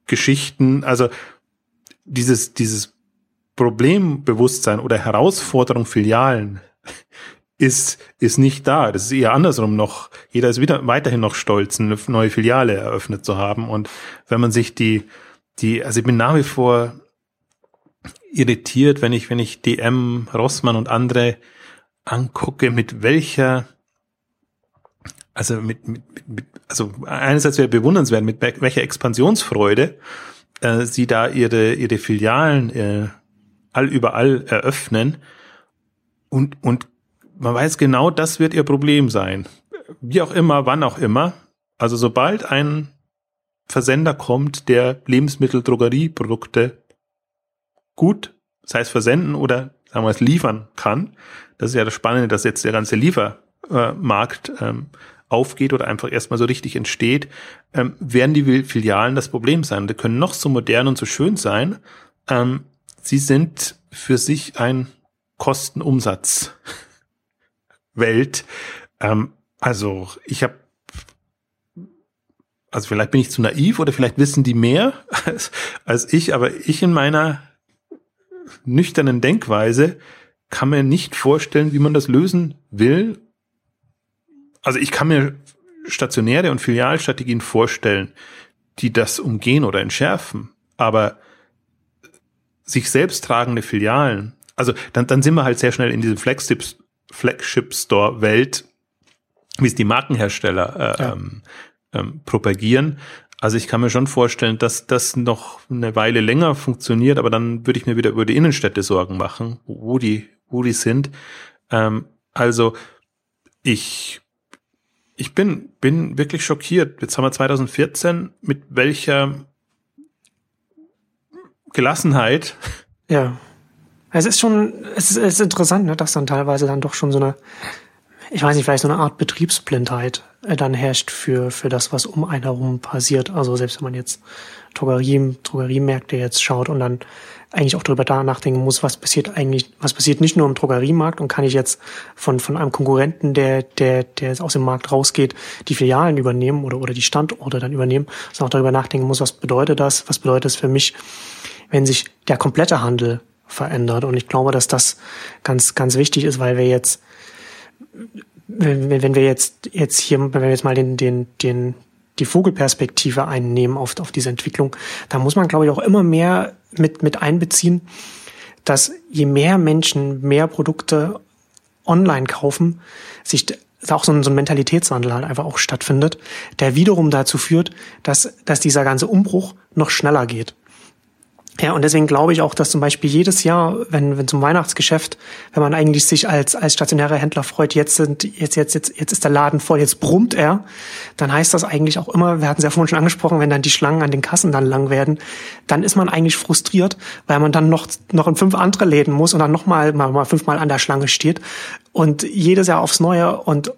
äh. Also dieses, dieses Problembewusstsein oder Herausforderung Filialen ist, ist nicht da. Das ist eher andersrum noch. Jeder ist wieder weiterhin noch stolz, eine neue Filiale eröffnet zu haben. Und wenn man sich die, die, also ich bin nach wie vor irritiert, wenn ich, wenn ich DM, Rossmann und andere angucke, mit welcher, also mit, mit, mit also einerseits wäre bewundernswert, mit welcher Expansionsfreude äh, sie da ihre, ihre Filialen äh, all überall eröffnen und, und man weiß genau, das wird ihr Problem sein. Wie auch immer, wann auch immer. Also sobald ein Versender kommt, der Lebensmittel, Drogerieprodukte gut, sei es versenden oder sagen wir es liefern kann, das ist ja das Spannende, dass jetzt der ganze Liefermarkt ähm, aufgeht oder einfach erstmal so richtig entsteht, ähm, werden die Filialen das Problem sein. Die können noch so modern und so schön sein. Ähm, sie sind für sich ein Kostenumsatz Welt. Ähm, also ich habe, also vielleicht bin ich zu naiv oder vielleicht wissen die mehr als, als ich, aber ich in meiner nüchternen Denkweise kann mir nicht vorstellen, wie man das lösen will. Also ich kann mir stationäre und Filialstrategien vorstellen, die das umgehen oder entschärfen. Aber sich selbst tragende Filialen, also dann, dann sind wir halt sehr schnell in diesem Flagship, Flagship Store Welt, wie es die Markenhersteller äh, ja. ähm, ähm, propagieren. Also ich kann mir schon vorstellen, dass das noch eine Weile länger funktioniert, aber dann würde ich mir wieder über die Innenstädte Sorgen machen, wo die, wo die sind. Ähm, also ich, ich bin, bin wirklich schockiert. Jetzt haben wir 2014, mit welcher Gelassenheit ja. Es ist schon, es ist, es ist interessant, ne, dass dann teilweise dann doch schon so eine, ich weiß nicht, vielleicht so eine Art Betriebsblindheit äh, dann herrscht für, für das, was um einen herum passiert. Also selbst wenn man jetzt Drogerie, Drogeriemärkte jetzt schaut und dann eigentlich auch darüber da nachdenken muss, was passiert eigentlich, was passiert nicht nur im Drogeriemarkt und kann ich jetzt von, von einem Konkurrenten, der, der, der aus dem Markt rausgeht, die Filialen übernehmen oder, oder die Standorte dann übernehmen, sondern auch darüber nachdenken muss, was bedeutet das, was bedeutet das für mich, wenn sich der komplette Handel verändert. Und ich glaube, dass das ganz, ganz wichtig ist, weil wir jetzt, wenn, wenn wir jetzt, jetzt hier, wenn wir jetzt mal den, den, den, die Vogelperspektive einnehmen auf, auf diese Entwicklung, da muss man, glaube ich, auch immer mehr mit, mit einbeziehen, dass je mehr Menschen mehr Produkte online kaufen, sich auch so ein, so ein Mentalitätswandel halt einfach auch stattfindet, der wiederum dazu führt, dass, dass dieser ganze Umbruch noch schneller geht. Ja, und deswegen glaube ich auch, dass zum Beispiel jedes Jahr, wenn, wenn zum Weihnachtsgeschäft, wenn man eigentlich sich als, als stationärer Händler freut, jetzt sind, jetzt, jetzt, jetzt, jetzt ist der Laden voll, jetzt brummt er, dann heißt das eigentlich auch immer, wir hatten es ja vorhin schon angesprochen, wenn dann die Schlangen an den Kassen dann lang werden, dann ist man eigentlich frustriert, weil man dann noch, noch in fünf andere Läden muss und dann nochmal, mal, mal fünfmal an der Schlange steht und jedes Jahr aufs Neue und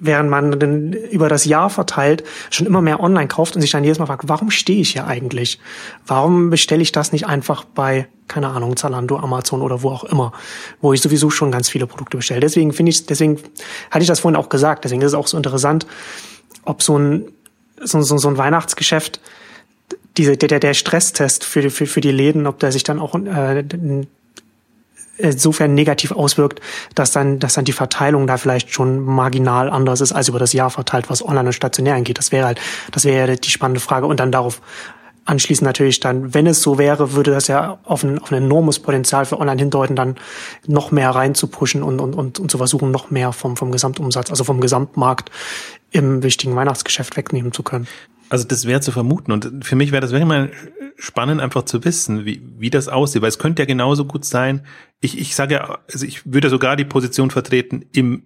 während man dann über das Jahr verteilt schon immer mehr online kauft und sich dann jedes Mal fragt, warum stehe ich hier eigentlich? Warum bestelle ich das nicht einfach bei, keine Ahnung, Zalando, Amazon oder wo auch immer, wo ich sowieso schon ganz viele Produkte bestelle. Deswegen finde ich, deswegen hatte ich das vorhin auch gesagt, deswegen ist es auch so interessant, ob so ein, so, so, so ein Weihnachtsgeschäft diese, der, der Stresstest für, für, für die Läden, ob der sich dann auch äh, insofern negativ auswirkt, dass dann, dass dann die Verteilung da vielleicht schon marginal anders ist als über das Jahr verteilt, was online und stationär angeht. Das wäre halt, das wäre die spannende Frage. Und dann darauf anschließend natürlich dann, wenn es so wäre, würde das ja auf ein, auf ein enormes Potenzial für online hindeuten, dann noch mehr reinzupushen und, und, und, und zu versuchen, noch mehr vom, vom Gesamtumsatz, also vom Gesamtmarkt im wichtigen Weihnachtsgeschäft wegnehmen zu können. Also das wäre zu vermuten und für mich wäre das wirklich mal spannend einfach zu wissen, wie, wie das aussieht, weil es könnte ja genauso gut sein, ich, ich sage ja, also ich würde sogar die Position vertreten, im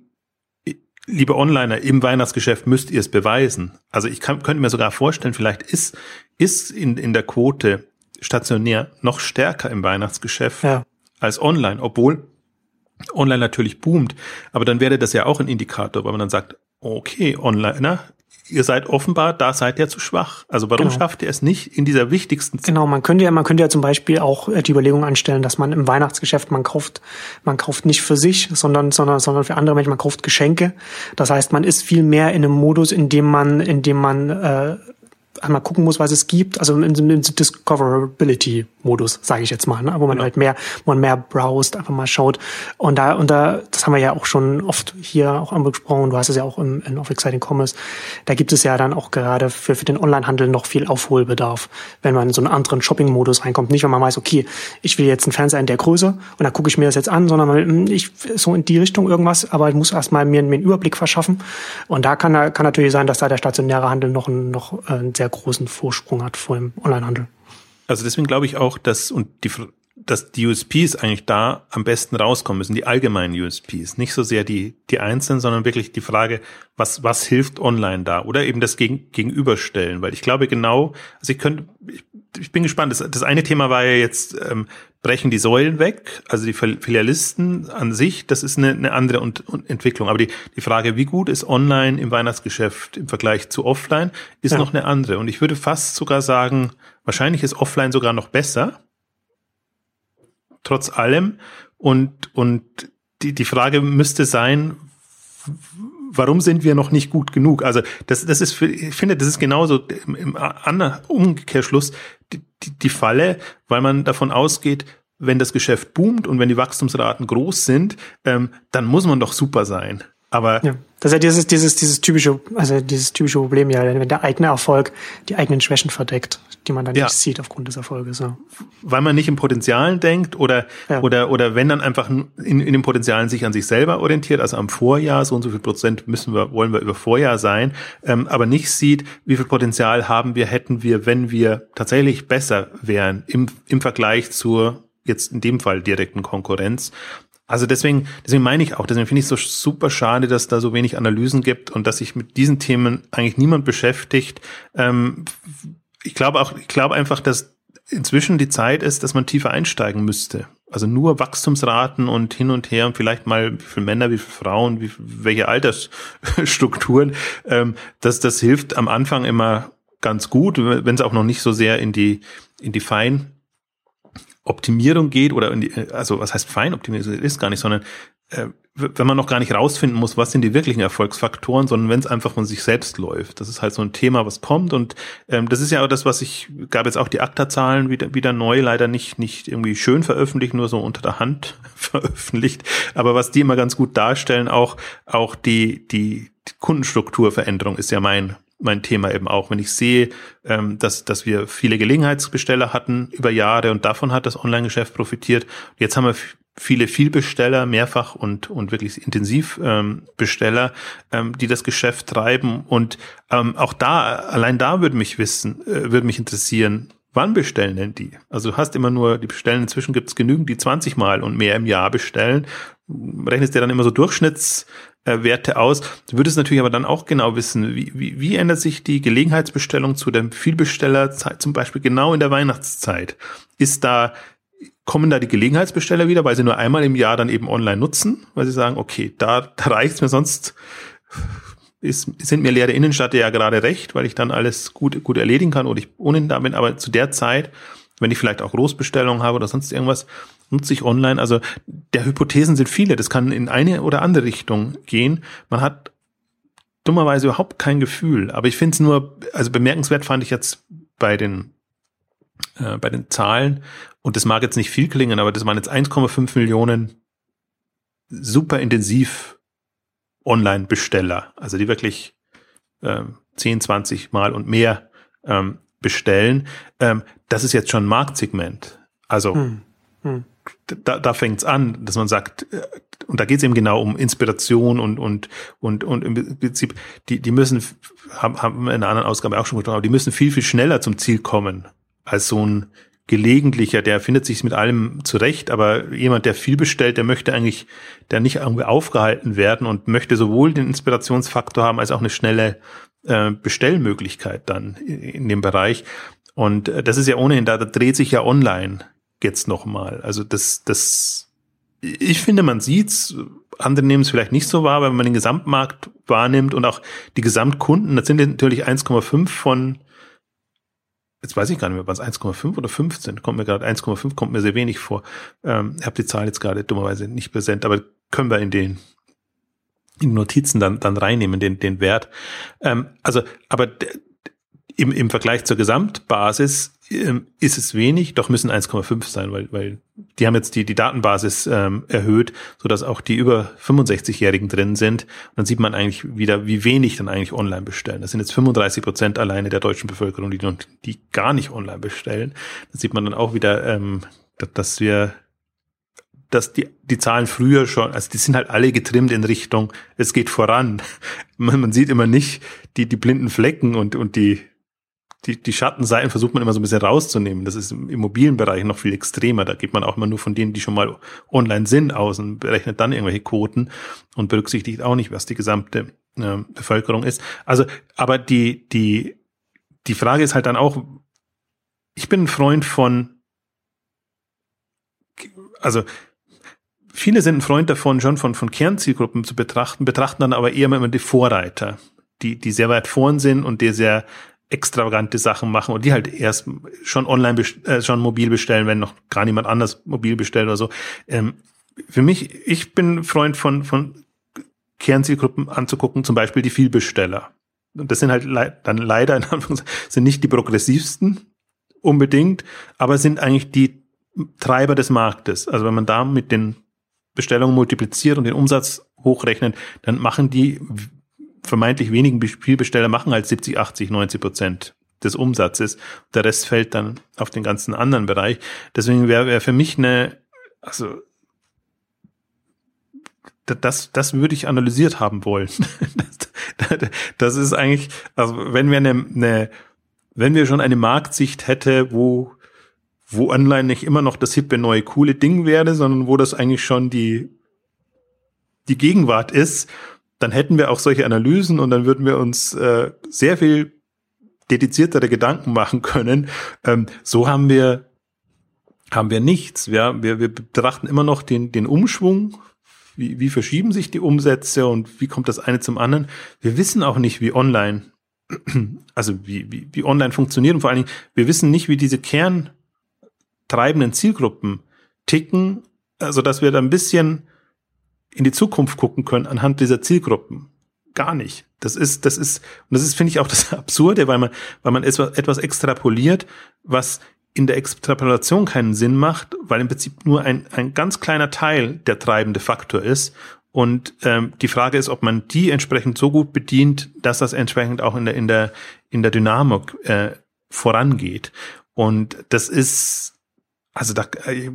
liebe Onliner, im Weihnachtsgeschäft müsst ihr es beweisen. Also ich kann, könnte mir sogar vorstellen, vielleicht ist, ist in, in der Quote stationär noch stärker im Weihnachtsgeschäft ja. als online, obwohl online natürlich boomt. Aber dann wäre das ja auch ein Indikator, weil man dann sagt, okay, Onliner, ihr seid offenbar, da seid ihr zu schwach. Also warum genau. schafft ihr es nicht in dieser wichtigsten Zeit? Genau, man könnte ja, man könnte ja zum Beispiel auch äh, die Überlegung anstellen, dass man im Weihnachtsgeschäft, man kauft, man kauft nicht für sich, sondern, sondern, sondern für andere Menschen, man kauft Geschenke. Das heißt, man ist viel mehr in einem Modus, in dem man, in dem man äh, einmal gucken muss, was es gibt, also im, im Discoverability-Modus, sage ich jetzt mal, ne? wo man genau. halt mehr, wo man mehr browst, einfach mal schaut. Und da, und da, das haben wir ja auch schon oft hier auch angesprochen, du hast es ja auch im, in Off Exciting Commerce, da gibt es ja dann auch gerade für, für den Onlinehandel noch viel Aufholbedarf, wenn man in so einen anderen Shopping-Modus reinkommt. Nicht, wenn man weiß, okay, ich will jetzt einen Fernseher in der Größe und dann gucke ich mir das jetzt an, sondern hm, ich so in die Richtung irgendwas, aber ich muss erstmal mir, mir einen Überblick verschaffen. Und da kann, kann natürlich sein, dass da der stationäre Handel noch, noch äh, sehr großen Vorsprung hat vor dem Onlinehandel. Also deswegen glaube ich auch, dass und die dass die USPs eigentlich da am besten rauskommen müssen, die allgemeinen USPs, nicht so sehr die die einzelnen, sondern wirklich die Frage, was was hilft online da oder eben das gegen, Gegenüberstellen, weil ich glaube genau, also ich könnte ich, ich bin gespannt. Das, das eine Thema war ja jetzt ähm, brechen die Säulen weg, also die Filialisten an sich, das ist eine, eine andere und, und Entwicklung. Aber die, die Frage, wie gut ist online im Weihnachtsgeschäft im Vergleich zu offline, ist ja. noch eine andere. Und ich würde fast sogar sagen, wahrscheinlich ist offline sogar noch besser, trotz allem. Und, und die, die Frage müsste sein, warum sind wir noch nicht gut genug? Also das, das ist für, ich finde, das ist genauso im, im Umkehrschluss die, die, die Falle, weil man davon ausgeht, wenn das Geschäft boomt und wenn die Wachstumsraten groß sind, ähm, dann muss man doch super sein. Aber ja, das ist ja dieses, dieses, dieses typische, also dieses typische Problem, ja, wenn der eigene Erfolg die eigenen Schwächen verdeckt, die man dann ja. nicht sieht aufgrund des Erfolges. Ja. Weil man nicht im Potenzialen denkt oder, ja. oder, oder wenn dann einfach in, in den Potenzialen sich an sich selber orientiert, also am Vorjahr, so und so viel Prozent müssen wir, wollen wir über Vorjahr sein, ähm, aber nicht sieht, wie viel Potenzial haben wir, hätten wir, wenn wir tatsächlich besser wären im, im Vergleich zur jetzt in dem Fall direkten Konkurrenz. Also deswegen, deswegen meine ich auch, deswegen finde ich es so super schade, dass da so wenig Analysen gibt und dass sich mit diesen Themen eigentlich niemand beschäftigt. Ähm, ich glaube auch, ich glaube einfach, dass inzwischen die Zeit ist, dass man tiefer einsteigen müsste. Also nur Wachstumsraten und hin und her und vielleicht mal wie viele Männer, wie viele Frauen, wie welche Altersstrukturen. Ähm, das, das hilft am Anfang immer ganz gut, wenn es auch noch nicht so sehr in die in die Fein Optimierung geht oder in die, also was heißt Feinoptimierung ist gar nicht, sondern äh, wenn man noch gar nicht rausfinden muss, was sind die wirklichen Erfolgsfaktoren, sondern wenn es einfach von sich selbst läuft. Das ist halt so ein Thema, was kommt und ähm, das ist ja auch das, was ich gab jetzt auch die ACTA-Zahlen wieder, wieder neu, leider nicht nicht irgendwie schön veröffentlicht, nur so unter der Hand [laughs] veröffentlicht, aber was die immer ganz gut darstellen, auch auch die, die Kundenstrukturveränderung ist ja mein mein Thema eben auch. Wenn ich sehe, ähm, dass, dass wir viele Gelegenheitsbesteller hatten über Jahre und davon hat das Online-Geschäft profitiert. Jetzt haben wir viele Vielbesteller, mehrfach und, und wirklich intensiv ähm, Besteller, ähm, die das Geschäft treiben. Und ähm, auch da, allein da würde mich wissen, äh, würde mich interessieren, wann bestellen denn die? Also du hast immer nur, die bestellen, inzwischen gibt es genügend, die 20 Mal und mehr im Jahr bestellen. Rechnest dir dann immer so Durchschnitts Werte aus. Du würdest natürlich aber dann auch genau wissen, wie, wie, wie ändert sich die Gelegenheitsbestellung zu der Vielbestellerzeit, zum Beispiel genau in der Weihnachtszeit? Ist da, kommen da die Gelegenheitsbesteller wieder, weil sie nur einmal im Jahr dann eben online nutzen, weil sie sagen, okay, da, da reicht's mir sonst, ist, sind mir leere Innenstädte ja gerade recht, weil ich dann alles gut, gut erledigen kann oder ich ohnehin da bin, aber zu der Zeit, wenn ich vielleicht auch Großbestellungen habe oder sonst irgendwas, nutze ich online. Also der Hypothesen sind viele. Das kann in eine oder andere Richtung gehen. Man hat dummerweise überhaupt kein Gefühl. Aber ich finde es nur, also bemerkenswert fand ich jetzt bei den äh, bei den Zahlen und das mag jetzt nicht viel klingen, aber das waren jetzt 1,5 Millionen super intensiv Online-Besteller, also die wirklich äh, 10, 20 Mal und mehr ähm, bestellen. Ähm, das ist jetzt schon ein Marktsegment. Also hm. Hm da, da fängt es an, dass man sagt, äh, und da geht es eben genau um Inspiration und und und und im Prinzip, die die müssen haben, haben wir in einer anderen Ausgabe auch schon gesprochen, aber die müssen viel viel schneller zum Ziel kommen als so ein gelegentlicher, der findet sich mit allem zurecht, aber jemand, der viel bestellt, der möchte eigentlich, der nicht irgendwie aufgehalten werden und möchte sowohl den Inspirationsfaktor haben als auch eine schnelle äh, Bestellmöglichkeit dann in, in dem Bereich. Und äh, das ist ja ohnehin, da, da dreht sich ja online jetzt nochmal. Also das, das, ich finde, man sieht's, andere nehmen es vielleicht nicht so wahr, weil wenn man den Gesamtmarkt wahrnimmt und auch die Gesamtkunden, das sind natürlich 1,5 von, jetzt weiß ich gar nicht mehr, was 1,5 oder 15, kommt mir gerade 1,5 kommt mir sehr wenig vor. Ähm, ich habe die Zahl jetzt gerade dummerweise nicht präsent, aber können wir in den in Notizen dann, dann reinnehmen, den, den Wert. Ähm, also, aber im, im Vergleich zur Gesamtbasis ist es wenig, doch müssen 1,5 sein, weil, weil die haben jetzt die, die Datenbasis ähm, erhöht, so dass auch die über 65-Jährigen drin sind. Und dann sieht man eigentlich wieder, wie wenig dann eigentlich online bestellen. Das sind jetzt 35 Prozent alleine der deutschen Bevölkerung, die, die gar nicht online bestellen. Da sieht man dann auch wieder, ähm, dass wir dass die, die Zahlen früher schon, also die sind halt alle getrimmt in Richtung, es geht voran. [laughs] Man, man sieht immer nicht die, die blinden Flecken und, und die, die, die Schattenseiten versucht man immer so ein bisschen rauszunehmen. Das ist im Immobilienbereich noch viel extremer. Da geht man auch immer nur von denen, die schon mal online sind, aus und berechnet dann irgendwelche Quoten und berücksichtigt auch nicht, was die gesamte äh, Bevölkerung ist. Also, aber die, die, die Frage ist halt dann auch, ich bin ein Freund von, also viele sind ein Freund davon, schon von, von Kernzielgruppen zu betrachten, betrachten dann aber eher immer die Vorreiter, die, die sehr weit vorn sind und die sehr extravagante Sachen machen und die halt erst schon online, äh, schon mobil bestellen, wenn noch gar niemand anders mobil bestellt oder so. Ähm, für mich, ich bin Freund von, von Kernzielgruppen anzugucken, zum Beispiel die Vielbesteller. Und das sind halt le dann leider, in sind nicht die progressivsten unbedingt, aber sind eigentlich die Treiber des Marktes. Also wenn man da mit den Bestellungen multipliziert und den Umsatz hochrechnet, dann machen die vermeintlich wenigen Spielbesteller machen halt 70, 80, 90 Prozent des Umsatzes. Der Rest fällt dann auf den ganzen anderen Bereich. Deswegen wäre wär für mich eine, also das, das würde ich analysiert haben wollen. [laughs] das ist eigentlich, also wenn wir eine, eine, wenn wir schon eine Marktsicht hätte, wo, wo online nicht immer noch das hippe neue coole Ding wäre, sondern wo das eigentlich schon die, die Gegenwart ist dann hätten wir auch solche Analysen und dann würden wir uns äh, sehr viel dediziertere Gedanken machen können. Ähm, so haben wir haben wir nichts. Wir, wir, wir betrachten immer noch den, den Umschwung. Wie, wie verschieben sich die Umsätze und wie kommt das eine zum anderen? Wir wissen auch nicht, wie online, [clears throat] also wie, wie, wie online funktioniert und vor allen Dingen, wir wissen nicht, wie diese kerntreibenden Zielgruppen ticken, also dass wir da ein bisschen in die Zukunft gucken können anhand dieser Zielgruppen. Gar nicht. Das ist, das ist, und das ist, finde ich, auch das [laughs] Absurde, weil man, weil man etwas, extrapoliert, was in der Extrapolation keinen Sinn macht, weil im Prinzip nur ein, ein ganz kleiner Teil der treibende Faktor ist. Und ähm, die Frage ist, ob man die entsprechend so gut bedient, dass das entsprechend auch in der, in der, in der Dynamik äh, vorangeht. Und das ist, also da, äh,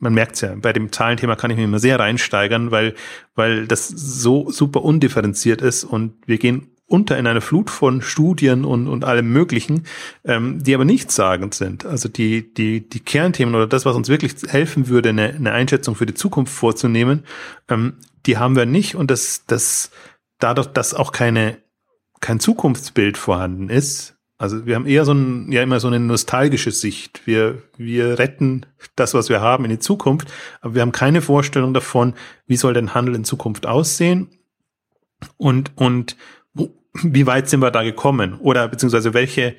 man merkt's ja, bei dem Zahlenthema kann ich mich immer sehr reinsteigern, weil, weil das so super undifferenziert ist und wir gehen unter in eine Flut von Studien und, und allem Möglichen, ähm, die aber nichtssagend sind. Also die, die, die Kernthemen oder das, was uns wirklich helfen würde, eine, eine Einschätzung für die Zukunft vorzunehmen, ähm, die haben wir nicht und das, das, dadurch, dass auch keine, kein Zukunftsbild vorhanden ist, also wir haben eher so ein, ja immer so eine nostalgische Sicht. Wir, wir retten das, was wir haben in die Zukunft, aber wir haben keine Vorstellung davon, wie soll denn Handel in Zukunft aussehen und, und wo, wie weit sind wir da gekommen oder beziehungsweise welche,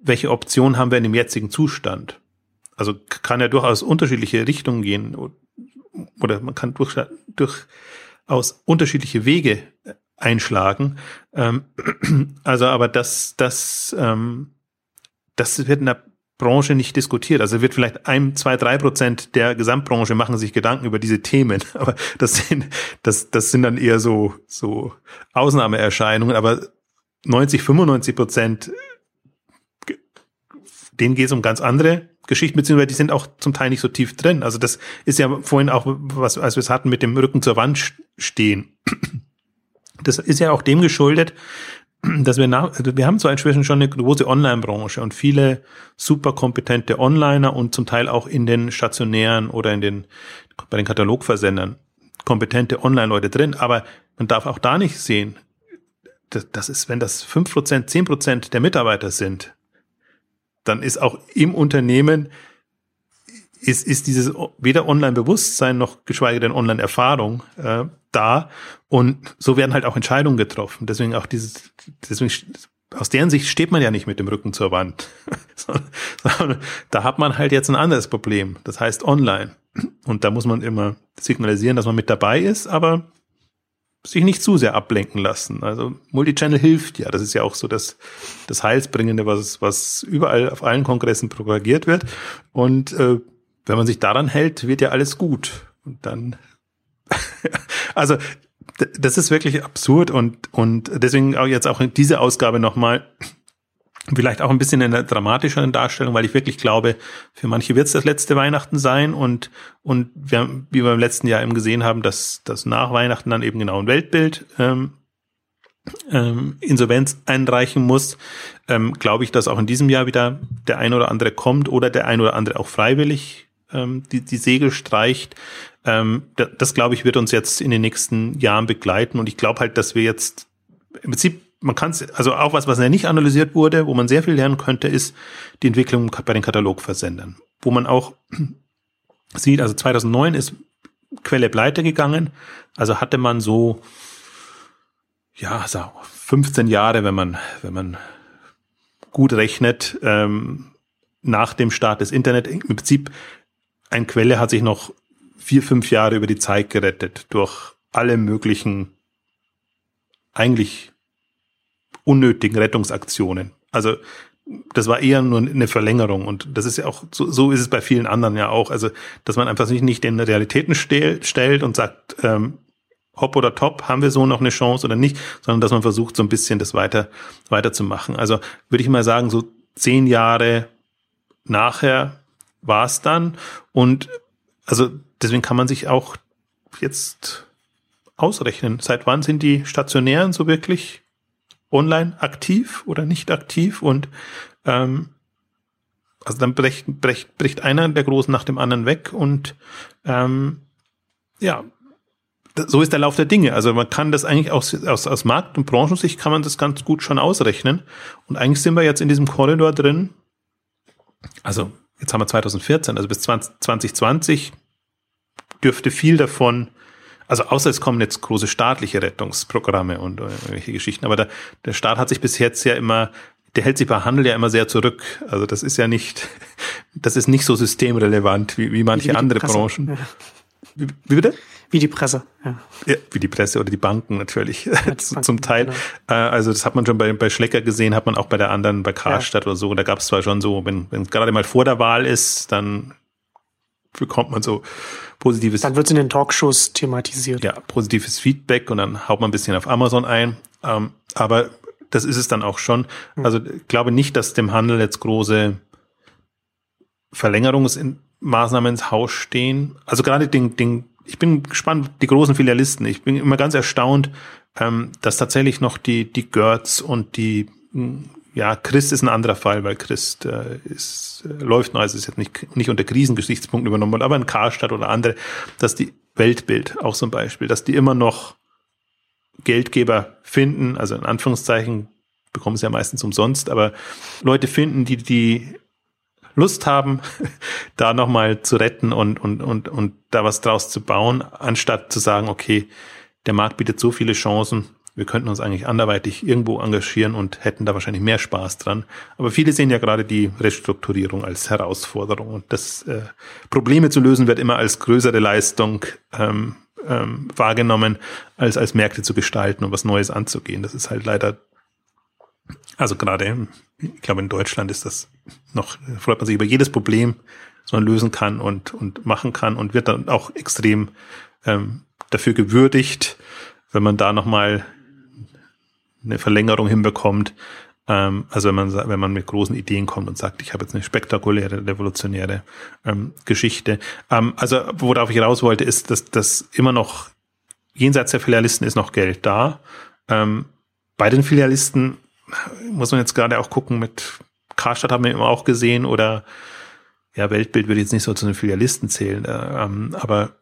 welche Option haben wir in dem jetzigen Zustand? Also kann ja durchaus unterschiedliche Richtungen gehen oder man kann durch, durchaus unterschiedliche Wege einschlagen. Ähm, [clears throat] also, aber das, das, ähm, das wird in der Branche nicht diskutiert. Also wird vielleicht ein, zwei, drei Prozent der Gesamtbranche machen sich Gedanken über diese Themen. [laughs] Aber das sind, das, das sind dann eher so, so Ausnahmeerscheinungen. Aber 90, 95 Prozent, denen geht es um ganz andere Geschichten, beziehungsweise die sind auch zum Teil nicht so tief drin. Also das ist ja vorhin auch, was, als wir es hatten, mit dem Rücken zur Wand stehen. Das ist ja auch dem geschuldet, dass wir nach, wir haben zwar inzwischen schon eine große Online-Branche und viele super kompetente Onliner und zum Teil auch in den stationären oder in den, bei den Katalogversendern kompetente Online-Leute drin, aber man darf auch da nicht sehen, das, das ist, wenn das fünf Prozent, zehn Prozent der Mitarbeiter sind, dann ist auch im Unternehmen ist, ist dieses weder Online-Bewusstsein noch geschweige denn Online-Erfahrung äh, da. Und so werden halt auch Entscheidungen getroffen. Deswegen auch dieses, deswegen aus deren Sicht steht man ja nicht mit dem Rücken zur Wand. [laughs] da hat man halt jetzt ein anderes Problem. Das heißt online. Und da muss man immer signalisieren, dass man mit dabei ist, aber sich nicht zu sehr ablenken lassen. Also Multichannel hilft ja. Das ist ja auch so das, das Heilsbringende, was, was überall auf allen Kongressen propagiert wird. Und äh, wenn man sich daran hält, wird ja alles gut. Und dann, [laughs] also das ist wirklich absurd und, und deswegen auch jetzt auch in dieser Ausgabe nochmal vielleicht auch ein bisschen in der dramatischeren Darstellung, weil ich wirklich glaube, für manche wird es das letzte Weihnachten sein und, und wir, wie wir im letzten Jahr eben gesehen haben, dass, dass nach Weihnachten dann eben genau ein Weltbild ähm, ähm, Insolvenz einreichen muss, ähm, glaube ich, dass auch in diesem Jahr wieder der ein oder andere kommt oder der ein oder andere auch freiwillig ähm, die, die Segel streicht. Ähm, das, das glaube ich, wird uns jetzt in den nächsten Jahren begleiten. Und ich glaube halt, dass wir jetzt im Prinzip, man kann es, also auch was, was ja nicht analysiert wurde, wo man sehr viel lernen könnte, ist die Entwicklung bei den Katalogversendern. Wo man auch [clears throat] sieht, also 2009 ist Quelle pleite gegangen. Also hatte man so, ja, so 15 Jahre, wenn man, wenn man gut rechnet, ähm, nach dem Start des Internet. Im Prinzip ein Quelle hat sich noch vier, fünf Jahre über die Zeit gerettet durch alle möglichen eigentlich unnötigen Rettungsaktionen. Also das war eher nur eine Verlängerung und das ist ja auch, so, so ist es bei vielen anderen ja auch. Also, dass man einfach sich nicht den Realitäten stel, stellt und sagt, ähm, hopp oder top, haben wir so noch eine Chance oder nicht, sondern dass man versucht, so ein bisschen das weiter, weiterzumachen. Also würde ich mal sagen, so zehn Jahre nachher war es dann. Und also deswegen kann man sich auch jetzt ausrechnen, seit wann sind die Stationären so wirklich online aktiv oder nicht aktiv und ähm, also dann bricht, bricht, bricht einer der Großen nach dem anderen weg und ähm, ja, so ist der Lauf der Dinge. Also man kann das eigentlich aus, aus, aus Markt- und Branchensicht kann man das ganz gut schon ausrechnen. Und eigentlich sind wir jetzt in diesem Korridor drin. Also jetzt haben wir 2014, also bis 20, 2020 dürfte viel davon, also außer es kommen jetzt große staatliche Rettungsprogramme und irgendwelche Geschichten, aber der, der Staat hat sich bis jetzt ja immer, der hält sich bei Handel ja immer sehr zurück. Also das ist ja nicht, [laughs] das ist nicht so systemrelevant wie, wie manche wie andere. Branchen. Ja. Wie, wie bitte? Wie die Presse, ja. ja. Wie die Presse oder die Banken natürlich, ja, die [laughs] zum Banken, Teil. Genau. Äh, also das hat man schon bei, bei Schlecker gesehen, hat man auch bei der anderen, bei Karstadt ja. oder so. Da gab es zwar schon so, wenn, wenn gerade mal vor der Wahl ist, dann bekommt man so positives. Dann wird es in den Talkshows thematisiert. Ja, positives Feedback und dann haut man ein bisschen auf Amazon ein. Ähm, aber das ist es dann auch schon. Hm. Also ich glaube nicht, dass dem Handel jetzt große Verlängerungsmaßnahmen ins Haus stehen. Also gerade den, den, ich bin gespannt, die großen Filialisten. Ich bin immer ganz erstaunt, ähm, dass tatsächlich noch die, die Görz und die ja, Christ ist ein anderer Fall, weil Christ äh, ist, äh, läuft noch, also ist jetzt nicht, nicht unter Krisengesichtspunkten übernommen worden, aber ein Karstadt oder andere, dass die Weltbild auch zum Beispiel, dass die immer noch Geldgeber finden, also in Anführungszeichen bekommen sie ja meistens umsonst, aber Leute finden, die, die Lust haben, [laughs] da nochmal zu retten und, und, und, und da was draus zu bauen, anstatt zu sagen, okay, der Markt bietet so viele Chancen, wir könnten uns eigentlich anderweitig irgendwo engagieren und hätten da wahrscheinlich mehr Spaß dran. Aber viele sehen ja gerade die Restrukturierung als Herausforderung und das äh, Probleme zu lösen wird immer als größere Leistung ähm, ähm, wahrgenommen, als als Märkte zu gestalten und was Neues anzugehen. Das ist halt leider, also gerade, ich glaube in Deutschland ist das noch, freut man sich über jedes Problem, das man lösen kann und, und machen kann und wird dann auch extrem ähm, dafür gewürdigt, wenn man da nochmal eine Verlängerung hinbekommt. Ähm, also wenn man, wenn man mit großen Ideen kommt und sagt, ich habe jetzt eine spektakuläre, revolutionäre ähm, Geschichte. Ähm, also worauf ich raus wollte, ist, dass das immer noch jenseits der Filialisten ist noch Geld da. Ähm, bei den Filialisten muss man jetzt gerade auch gucken mit Karstadt haben wir immer auch gesehen oder ja, Weltbild würde jetzt nicht so zu den Filialisten zählen, äh, ähm, aber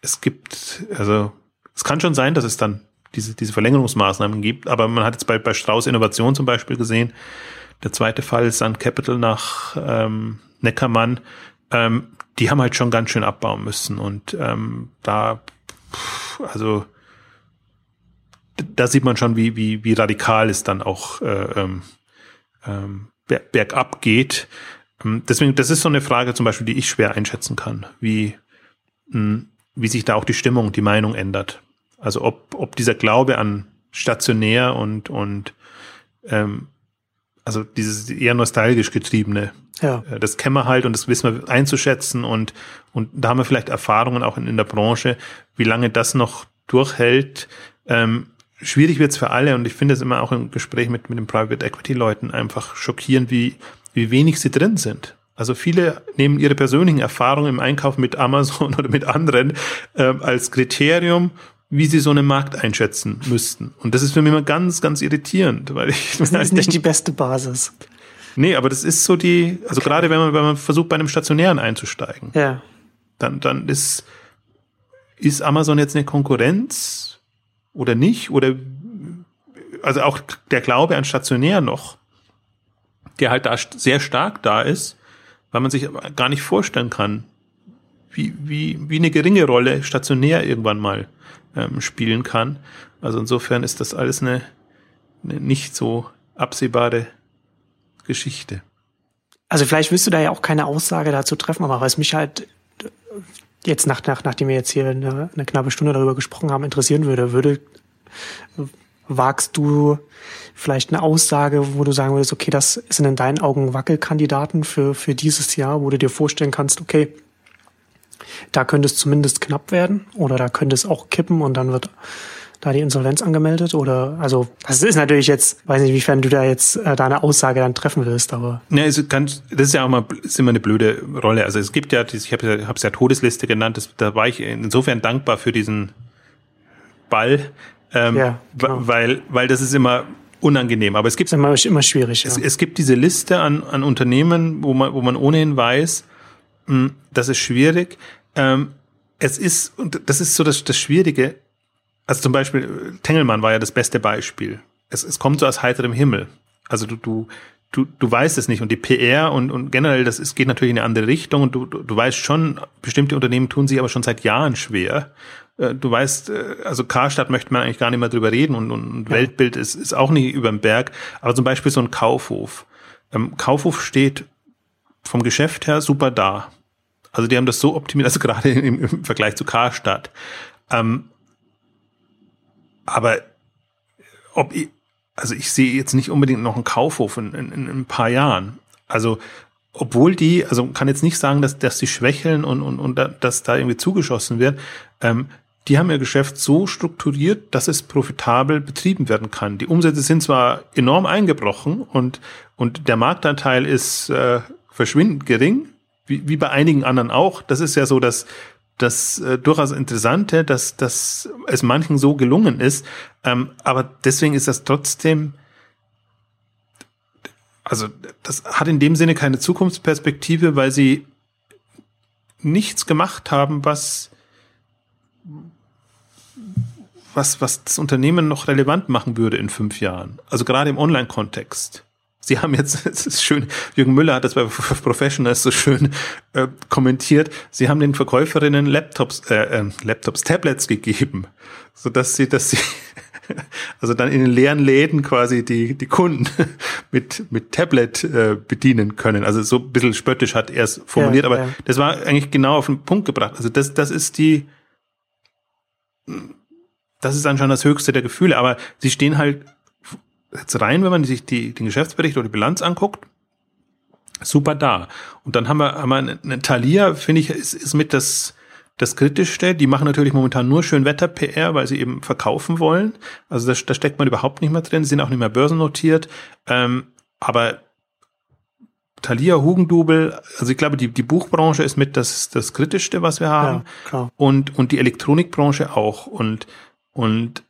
es gibt, also es kann schon sein, dass es dann diese, diese Verlängerungsmaßnahmen gibt. Aber man hat jetzt bei, bei Strauß Innovation zum Beispiel gesehen, der zweite Fall Sun Capital nach ähm, Neckermann, ähm, die haben halt schon ganz schön abbauen müssen und ähm, da, also da sieht man schon, wie, wie, wie radikal es dann auch äh, ähm, ähm, bergab geht. Ähm, deswegen, das ist so eine Frage zum Beispiel, die ich schwer einschätzen kann, wie, mh, hm, wie sich da auch die Stimmung, die Meinung ändert. Also ob, ob dieser Glaube an stationär und, und ähm, also dieses eher nostalgisch getriebene, ja. Äh, das kennen wir halt und das wissen wir einzuschätzen und, und da haben wir vielleicht Erfahrungen auch in, in der Branche, wie lange das noch durchhält. Ähm, schwierig wird's für alle und ich finde es immer auch im Gespräch mit, mit den Private Equity Leuten einfach schockierend, wie, wie wenig sie drin sind. Also viele nehmen ihre persönlichen Erfahrungen im Einkauf mit Amazon [laughs] oder mit anderen äh, als Kriterium, wie sie so einen Markt einschätzen müssten. Und das ist für mich immer ganz, ganz irritierend, weil ich das [laughs] ist nicht denke, die beste Basis. Nee, aber das ist so die, also okay. gerade wenn man, wenn man versucht, bei einem Stationären einzusteigen, ja. dann, dann ist, ist Amazon jetzt eine Konkurrenz oder nicht? Oder also auch der Glaube an stationär noch, der halt da sehr stark da ist, weil man sich gar nicht vorstellen kann, wie, wie, wie eine geringe Rolle stationär irgendwann mal ähm, spielen kann. Also insofern ist das alles eine, eine nicht so absehbare Geschichte. Also vielleicht willst du da ja auch keine Aussage dazu treffen, aber was mich halt jetzt nach, nach, nachdem wir jetzt hier eine, eine knappe Stunde darüber gesprochen haben, interessieren würde, würde, wagst du vielleicht eine Aussage, wo du sagen würdest, okay, das sind in deinen Augen Wackelkandidaten für, für dieses Jahr, wo du dir vorstellen kannst, okay, da könnte es zumindest knapp werden oder da könnte es auch kippen und dann wird da die Insolvenz angemeldet oder also das ist natürlich jetzt weiß nicht inwiefern du da jetzt äh, deine Aussage dann treffen willst aber ja es kann das ist ja auch mal ist immer eine blöde Rolle also es gibt ja ich habe ja hab's ja Todesliste genannt das, da war ich insofern dankbar für diesen Ball ähm, ja, genau. weil weil das ist immer unangenehm aber es gibt immer, immer schwierig ja. es, es gibt diese Liste an an Unternehmen wo man wo man ohnehin weiß mh, hm, das ist schwierig ähm, es ist und das ist so das das Schwierige also zum Beispiel, Tengelmann war ja das beste Beispiel. Es, es kommt so aus heiterem Himmel. Also du, du, du, du weißt es nicht. Und die PR und, und generell, das ist, geht natürlich in eine andere Richtung. Und du, du, du weißt schon, bestimmte Unternehmen tun sich aber schon seit Jahren schwer. Äh, du weißt, äh, also Karstadt möchte man eigentlich gar nicht mehr drüber reden und, und ja. Weltbild ist, ist auch nicht über dem Berg. Aber zum Beispiel so ein Kaufhof. Ähm, Kaufhof steht vom Geschäft her super da. Also die haben das so optimiert, [laughs] also gerade im, im Vergleich zu Karstadt. Ähm, aber ob ich, also ich sehe jetzt nicht unbedingt noch einen Kaufhof in, in, in ein paar Jahren. Also obwohl die, also kann jetzt nicht sagen, dass, dass die schwächeln und, und, und dass da irgendwie zugeschossen wird. Ähm, die haben ihr Geschäft so strukturiert, dass es profitabel betrieben werden kann. Die Umsätze sind zwar enorm eingebrochen und, und der Marktanteil ist äh, verschwindend gering, wie, wie bei einigen anderen auch. Das ist ja so, dass das äh, durchaus Interessante, dass, dass es manchen so gelungen ist. Ähm, aber deswegen ist das trotzdem, also das hat in dem Sinne keine Zukunftsperspektive, weil sie nichts gemacht haben, was was, was das Unternehmen noch relevant machen würde in fünf Jahren. Also gerade im Online-Kontext. Sie haben jetzt, [laughs] es ist schön, Jürgen Müller hat das bei [laughs] Professionals so schön äh, kommentiert. Sie haben den Verkäuferinnen Laptops, äh, äh, Laptops, Tablets gegeben, so dass sie, dass sie, [laughs] also dann in den leeren Läden quasi die die Kunden mit mit Tablet äh, bedienen können. Also so ein bisschen spöttisch hat er es formuliert, ja, aber ja. das war eigentlich genau auf den Punkt gebracht. Also das das ist die das ist anscheinend das höchste der Gefühle, aber sie stehen halt jetzt rein, wenn man sich die, den Geschäftsbericht oder die Bilanz anguckt, super da. Und dann haben wir, haben wir eine, eine Thalia, finde ich, ist, ist mit das, das Kritischste. Die machen natürlich momentan nur schön Wetter-PR, weil sie eben verkaufen wollen. Also da, da steckt man überhaupt nicht mehr drin. Sie sind auch nicht mehr börsennotiert. Ähm, aber Thalia, Hugendubel, also ich glaube, die, die Buchbranche ist mit das, das Kritischste, was wir haben. Ja, klar. Und, und die Elektronikbranche auch. Und, und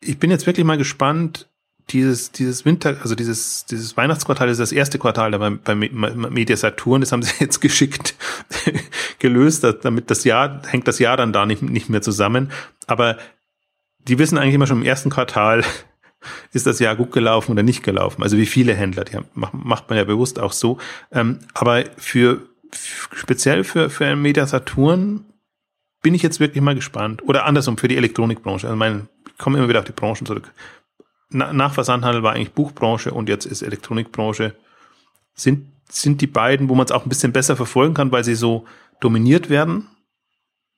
ich bin jetzt wirklich mal gespannt, dieses, dieses Winter, also dieses, dieses Weihnachtsquartal ist das erste Quartal da bei, Media Saturn, das haben sie [laughs] jetzt geschickt gelöst, damit das Jahr, hängt das Jahr dann da nicht, nicht mehr zusammen. Aber die wissen eigentlich immer schon im ersten Quartal, [laughs] ist das Jahr gut gelaufen oder nicht gelaufen. Also wie viele Händler, die haben, macht man ja bewusst auch so. Ähm, aber für, speziell für, für ein Media Saturn bin ich jetzt wirklich mal gespannt. Oder andersrum, für die Elektronikbranche. Also mein, ich komme immer wieder auf die Branchen zurück. Na, nach Versandhandel war eigentlich Buchbranche und jetzt ist Elektronikbranche. Sind, sind die beiden, wo man es auch ein bisschen besser verfolgen kann, weil sie so dominiert werden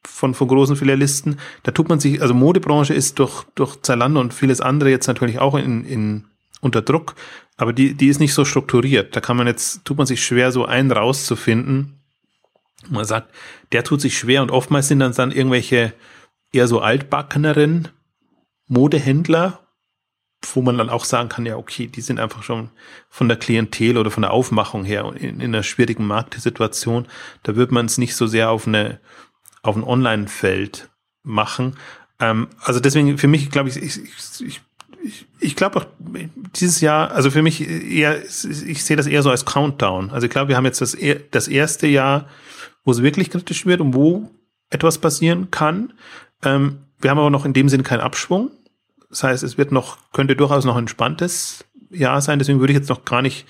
von, von großen Filialisten. Da tut man sich, also Modebranche ist durch, durch Zalando und vieles andere jetzt natürlich auch in, in, unter Druck, aber die, die ist nicht so strukturiert. Da kann man jetzt, tut man sich schwer, so einen rauszufinden. Man sagt, der tut sich schwer und oftmals sind dann, dann irgendwelche eher so altbackeneren Modehändler, wo man dann auch sagen kann, ja, okay, die sind einfach schon von der Klientel oder von der Aufmachung her in, in einer schwierigen Marktsituation. Da wird man es nicht so sehr auf eine auf ein Online-Feld machen. Ähm, also deswegen für mich, glaube ich, ich, ich, ich, ich glaube auch dieses Jahr, also für mich eher, ich sehe das eher so als Countdown. Also ich glaube, wir haben jetzt das, das erste Jahr, wo es wirklich kritisch wird und wo etwas passieren kann. Ähm, wir haben aber noch in dem Sinne keinen Abschwung. Das heißt, es wird noch, könnte durchaus noch ein entspanntes Jahr sein. Deswegen würde ich jetzt noch gar nicht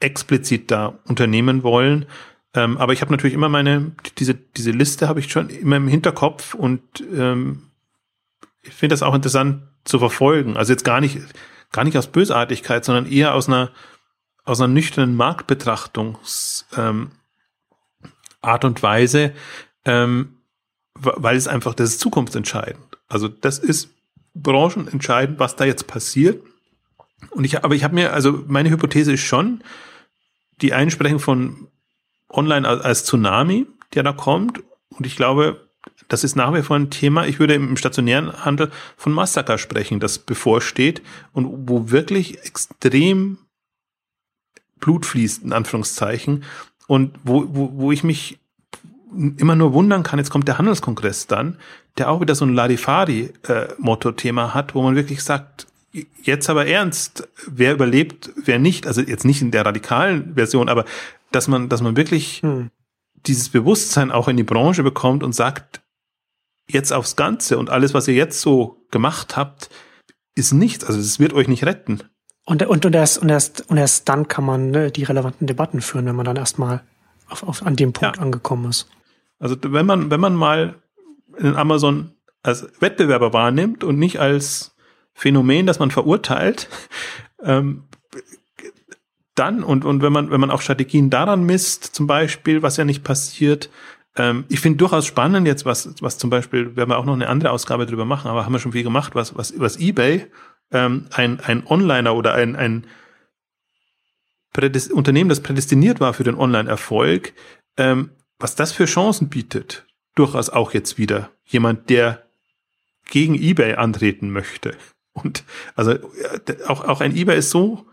explizit da unternehmen wollen. Ähm, aber ich habe natürlich immer meine, diese, diese Liste habe ich schon immer im Hinterkopf und ähm, ich finde das auch interessant zu verfolgen. Also jetzt gar nicht, gar nicht aus Bösartigkeit, sondern eher aus einer, aus einer nüchternen Marktbetrachtungs ähm, und Weise, ähm, weil es einfach, das ist zukunftsentscheidend. Also das ist branchenentscheidend, was da jetzt passiert. Und ich, aber ich habe mir, also meine Hypothese ist schon, die Einsprechung von online als Tsunami, der da kommt. Und ich glaube, das ist nach wie vor ein Thema. Ich würde im stationären Handel von Massaker sprechen, das bevorsteht und wo wirklich extrem Blut fließt, in Anführungszeichen. Und wo, wo, wo ich mich immer nur wundern kann, jetzt kommt der Handelskongress dann, der auch wieder so ein Larifari-Motto-Thema hat, wo man wirklich sagt, jetzt aber ernst, wer überlebt, wer nicht, also jetzt nicht in der radikalen Version, aber dass man, dass man wirklich hm. dieses Bewusstsein auch in die Branche bekommt und sagt, jetzt aufs Ganze und alles, was ihr jetzt so gemacht habt, ist nichts. Also es wird euch nicht retten. Und, und, und, erst, und, erst, und erst dann kann man ne, die relevanten Debatten führen, wenn man dann erstmal auf, auf, an dem Punkt ja. angekommen ist. Also wenn man, wenn man mal in Amazon als Wettbewerber wahrnimmt und nicht als Phänomen, das man verurteilt, [laughs] ähm, dann und, und wenn man, wenn man auch Strategien daran misst, zum Beispiel, was ja nicht passiert, ähm, ich finde durchaus spannend jetzt, was, was zum Beispiel, werden wir auch noch eine andere Ausgabe drüber machen, aber haben wir schon viel gemacht, was, was übers Ebay ähm, ein, ein Onliner oder ein, ein Prädest Unternehmen, das prädestiniert war für den Online-Erfolg, ähm, was das für Chancen bietet, durchaus auch jetzt wieder jemand, der gegen eBay antreten möchte. Und also auch, auch ein eBay ist so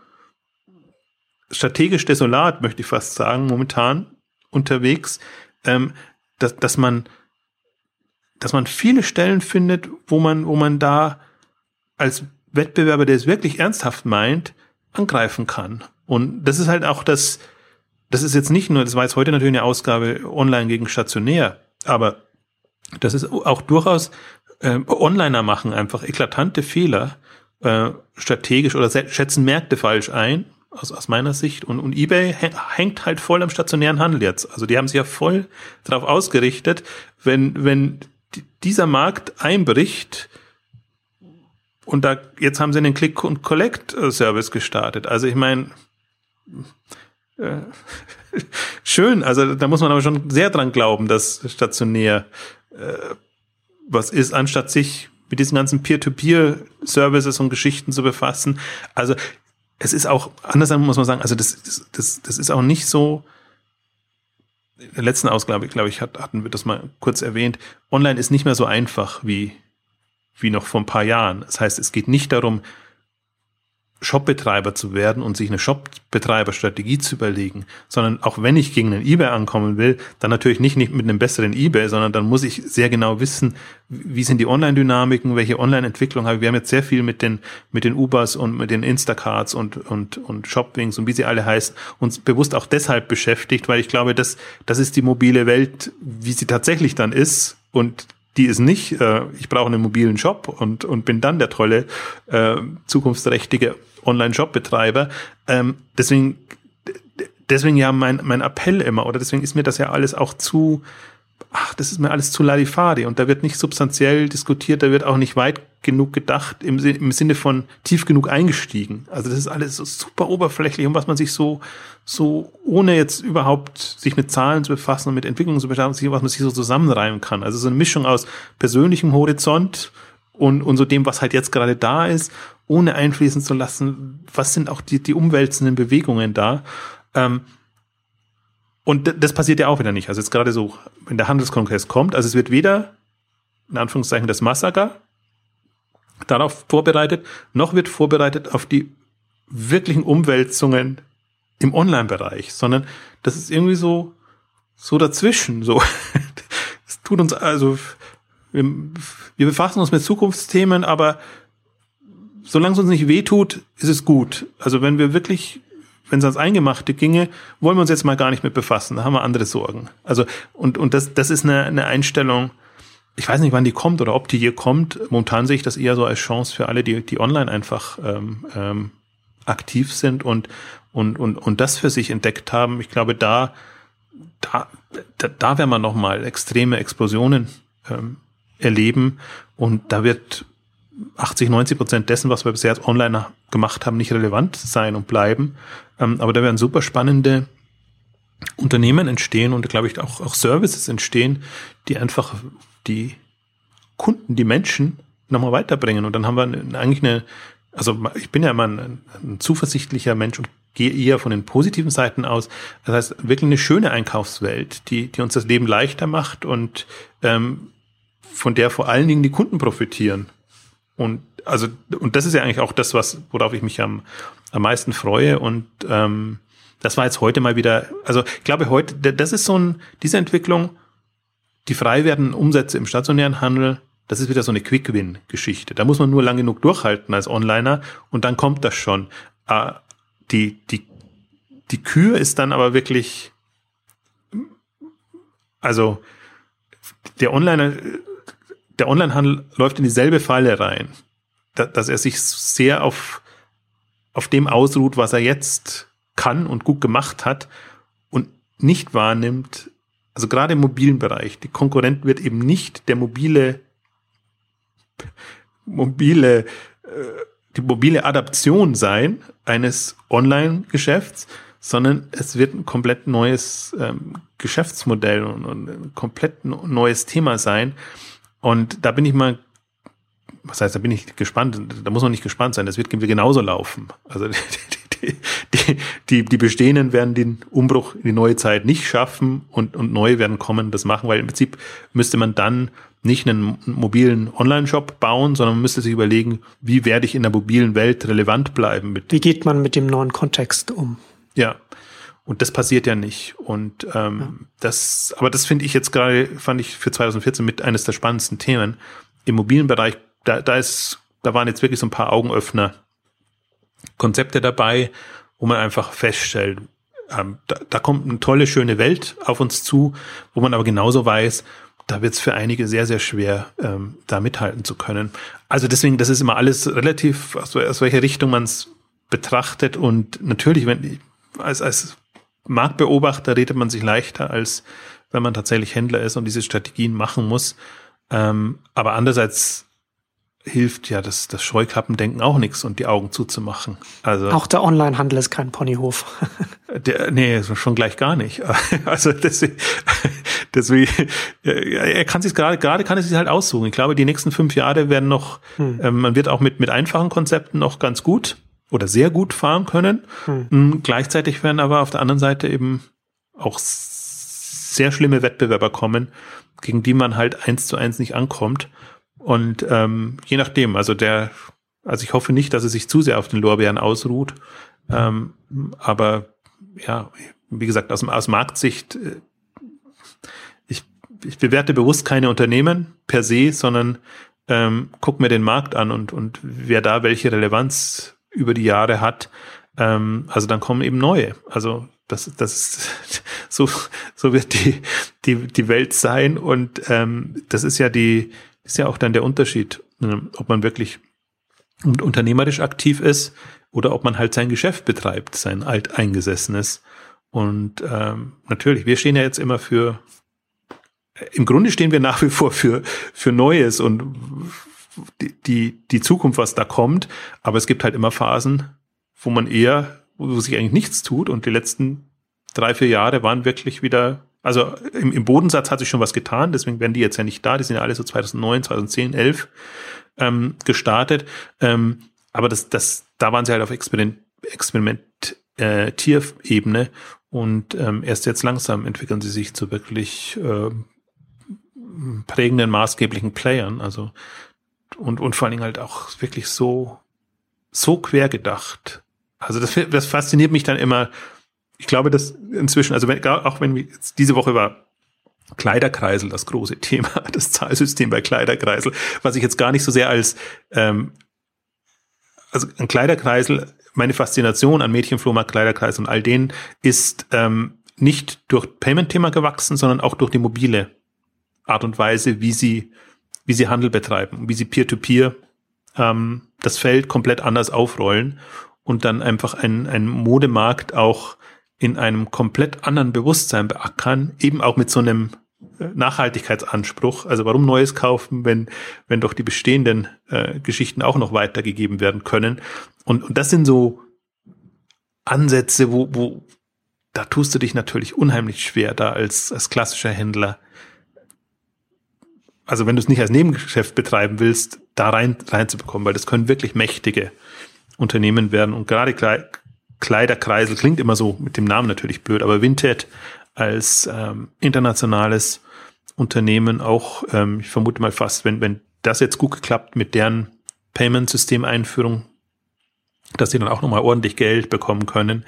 strategisch desolat, möchte ich fast sagen, momentan unterwegs, ähm, dass, dass man, dass man viele Stellen findet, wo man, wo man da als Wettbewerber, der es wirklich ernsthaft meint, angreifen kann. Und das ist halt auch das, das ist jetzt nicht nur, das war jetzt heute natürlich eine Ausgabe online gegen stationär, aber das ist auch durchaus äh, Onliner machen einfach eklatante Fehler äh, strategisch oder schätzen Märkte falsch ein aus, aus meiner Sicht. Und, und eBay hängt halt voll am stationären Handel jetzt. Also die haben sich ja voll darauf ausgerichtet, wenn, wenn dieser Markt einbricht, und da, jetzt haben sie einen Click- und Collect-Service gestartet. Also ich meine, äh, schön, also da muss man aber schon sehr dran glauben, dass stationär äh, was ist, anstatt sich mit diesen ganzen Peer-to-Peer-Services und Geschichten zu befassen. Also es ist auch, andersrum muss man sagen, also das, das, das, das ist auch nicht so, in der letzten Ausgabe, glaube ich, hatten wir das mal kurz erwähnt, online ist nicht mehr so einfach wie, wie noch vor ein paar Jahren. Das heißt, es geht nicht darum, Shopbetreiber zu werden und sich eine Shopbetreiberstrategie zu überlegen, sondern auch wenn ich gegen einen eBay ankommen will, dann natürlich nicht, nicht mit einem besseren eBay, sondern dann muss ich sehr genau wissen, wie sind die Online-Dynamiken, welche Online-Entwicklung habe ich. Wir haben jetzt sehr viel mit den, mit den Ubers und mit den Instacarts und, und, und Shopwings und wie sie alle heißen, uns bewusst auch deshalb beschäftigt, weil ich glaube, das, das ist die mobile Welt, wie sie tatsächlich dann ist und die ist nicht, äh, ich brauche einen mobilen Shop und, und bin dann der tolle, äh, zukunftsträchtige Online-Shop-Betreiber. Ähm, deswegen, deswegen ja mein, mein Appell immer, oder deswegen ist mir das ja alles auch zu, ach, das ist mir alles zu Larifari und da wird nicht substanziell diskutiert, da wird auch nicht weit genug gedacht, im, im Sinne von tief genug eingestiegen. Also das ist alles so super oberflächlich und was man sich so, so ohne jetzt überhaupt sich mit Zahlen zu befassen und mit Entwicklungen zu beschäftigen, was man sich so zusammenreimen kann. Also so eine Mischung aus persönlichem Horizont und, und so dem, was halt jetzt gerade da ist, ohne einfließen zu lassen, was sind auch die, die umwälzenden Bewegungen da. Ähm, und das passiert ja auch wieder nicht. Also jetzt gerade so, wenn der Handelskongress kommt, also es wird weder, in Anführungszeichen, das Massaker darauf vorbereitet, noch wird vorbereitet auf die wirklichen Umwälzungen im Online-Bereich, sondern das ist irgendwie so, so dazwischen, so. [laughs] Es tut uns, also, wir, wir befassen uns mit Zukunftsthemen, aber solange es uns nicht wehtut, ist es gut. Also wenn wir wirklich wenn es ans Eingemachte ginge, wollen wir uns jetzt mal gar nicht mit befassen. Da haben wir andere Sorgen. Also, und, und das, das ist eine, eine Einstellung, ich weiß nicht, wann die kommt oder ob die hier kommt. Momentan sehe ich das eher so als Chance für alle, die, die online einfach ähm, ähm, aktiv sind und, und, und, und das für sich entdeckt haben. Ich glaube, da, da, da, da werden wir nochmal extreme Explosionen ähm, erleben und da wird 80, 90 Prozent dessen, was wir bisher online gemacht haben, nicht relevant sein und bleiben. Ähm, aber da werden super spannende Unternehmen entstehen und glaube ich auch, auch Services entstehen, die einfach die Kunden, die Menschen nochmal weiterbringen. Und dann haben wir eigentlich eine, also ich bin ja immer ein, ein zuversichtlicher Mensch und gehe eher von den positiven Seiten aus. Das heißt, wirklich eine schöne Einkaufswelt, die, die uns das Leben leichter macht und ähm, von der vor allen Dingen die Kunden profitieren. Und also, und das ist ja eigentlich auch das, was, worauf ich mich am, am meisten freue. Und ähm, das war jetzt heute mal wieder, also ich glaube heute, das ist so ein, diese Entwicklung, die frei werden Umsätze im stationären Handel, das ist wieder so eine Quick-Win-Geschichte. Da muss man nur lang genug durchhalten als Onliner und dann kommt das schon. Äh, die, die, die Kür ist dann aber wirklich, also der Onliner der Onlinehandel läuft in dieselbe Falle rein, dass er sich sehr auf, auf dem ausruht, was er jetzt kann und gut gemacht hat und nicht wahrnimmt, also gerade im mobilen Bereich, die Konkurrent wird eben nicht der mobile, mobile, äh, die mobile Adaption sein eines Online-Geschäfts, sondern es wird ein komplett neues ähm, Geschäftsmodell und, und ein komplett neues Thema sein. Und da bin ich mal, was heißt, da bin ich gespannt, da muss man nicht gespannt sein, das wird genauso laufen. Also [laughs] die, die, die, die Bestehenden werden den Umbruch in die neue Zeit nicht schaffen und, und neue werden kommen, das machen, weil im Prinzip müsste man dann nicht einen mobilen Online-Shop bauen, sondern man müsste sich überlegen, wie werde ich in der mobilen Welt relevant bleiben. Mit wie geht man mit dem neuen Kontext um? Ja, und das passiert ja nicht. Und ähm, ja. das, aber das finde ich jetzt gerade, fand ich für 2014 mit eines der spannendsten Themen. Im mobilen Bereich, da, da ist, da waren jetzt wirklich so ein paar Augenöffner Konzepte dabei, wo man einfach feststellt, ähm, da, da kommt eine tolle, schöne Welt auf uns zu, wo man aber genauso weiß, da wird es für einige sehr, sehr schwer, ähm, da mithalten zu können. Also deswegen, das ist immer alles relativ, aus, aus welcher Richtung man es betrachtet. Und natürlich, wenn als, als Marktbeobachter redet man sich leichter, als wenn man tatsächlich Händler ist und diese Strategien machen muss. Ähm, aber andererseits hilft ja das, das Scheuklappendenken auch nichts und die Augen zuzumachen. Also auch der Onlinehandel ist kein Ponyhof. [laughs] der, nee, schon gleich gar nicht. [laughs] Also deswegen, deswegen er kann sich gerade gerade kann es sich halt aussuchen. Ich glaube, die nächsten fünf Jahre werden noch, hm. ähm, man wird auch mit mit einfachen Konzepten noch ganz gut oder sehr gut fahren können. Hm. Gleichzeitig werden aber auf der anderen Seite eben auch sehr schlimme Wettbewerber kommen, gegen die man halt eins zu eins nicht ankommt. Und ähm, je nachdem, also der, also ich hoffe nicht, dass er sich zu sehr auf den Lorbeeren ausruht. Ähm, aber ja, wie gesagt, aus, aus Marktsicht, äh, ich, ich bewerte bewusst keine Unternehmen per se, sondern ähm, guck mir den Markt an und, und wer da welche Relevanz über die Jahre hat. Ähm, also dann kommen eben neue. Also das, das ist [laughs] so, so wird die, die, die Welt sein. Und ähm, das ist ja die, ist ja auch dann der Unterschied, ne, ob man wirklich unternehmerisch aktiv ist oder ob man halt sein Geschäft betreibt, sein alteingesessenes. Und ähm, natürlich, wir stehen ja jetzt immer für, im Grunde stehen wir nach wie vor für, für Neues und die, die, die Zukunft, was da kommt. Aber es gibt halt immer Phasen, wo man eher, wo sich eigentlich nichts tut. Und die letzten drei, vier Jahre waren wirklich wieder, also im, im Bodensatz hat sich schon was getan. Deswegen werden die jetzt ja nicht da. Die sind ja alle so 2009, 2010, 11 ähm, gestartet. Ähm, aber das, das, da waren sie halt auf Experiment, Experimentierebene äh, und ähm, erst jetzt langsam entwickeln sie sich zu wirklich äh, prägenden, maßgeblichen Playern. Also und, und vor allen Dingen halt auch wirklich so, so quer gedacht. Also das, das fasziniert mich dann immer. Ich glaube, dass inzwischen, also wenn, auch wenn wir diese Woche war Kleiderkreisel das große [laughs] Thema, das Zahlsystem bei Kleiderkreisel, was ich jetzt gar nicht so sehr als ähm, also ein Kleiderkreisel, meine Faszination an Mädchenflohmarkt, Kleiderkreisel und all denen ist ähm, nicht durch Payment-Thema gewachsen, sondern auch durch die mobile Art und Weise, wie sie, wie sie Handel betreiben, wie sie Peer-to-Peer -Peer, ähm, das Feld komplett anders aufrollen und dann einfach ein, ein Modemarkt auch in einem komplett anderen Bewusstsein beackern, eben auch mit so einem äh, Nachhaltigkeitsanspruch. Also warum Neues kaufen, wenn, wenn doch die bestehenden äh, Geschichten auch noch weitergegeben werden können. Und, und das sind so Ansätze, wo, wo, da tust du dich natürlich unheimlich schwer, da als, als klassischer Händler. Also wenn du es nicht als Nebengeschäft betreiben willst, da rein, reinzubekommen, weil das können wirklich mächtige Unternehmen werden. Und gerade Kleiderkreisel klingt immer so mit dem Namen natürlich blöd, aber Vinted als ähm, internationales Unternehmen auch, ähm, ich vermute mal fast, wenn, wenn das jetzt gut geklappt mit deren Payment-System-Einführung, dass sie dann auch nochmal ordentlich Geld bekommen können.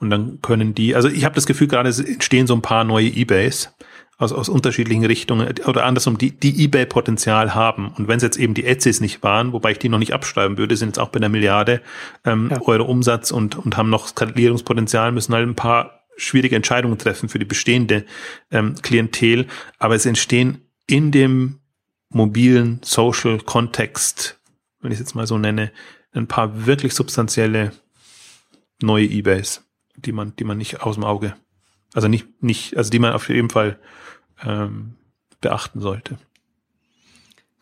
Und dann können die, also ich habe das Gefühl, gerade entstehen so ein paar neue Ebays, aus, aus unterschiedlichen Richtungen oder andersrum, die, die eBay-Potenzial haben. Und wenn es jetzt eben die Etsys nicht waren, wobei ich die noch nicht abschreiben würde, sind jetzt auch bei einer Milliarde ähm, ja. Euro Umsatz und, und haben noch Skalierungspotenzial, müssen halt ein paar schwierige Entscheidungen treffen für die bestehende ähm, Klientel. Aber es entstehen in dem mobilen Social-Kontext, wenn ich es jetzt mal so nenne, ein paar wirklich substanzielle neue Ebays, die man, die man nicht aus dem Auge, also nicht, nicht, also die man auf jeden Fall ähm, beachten sollte.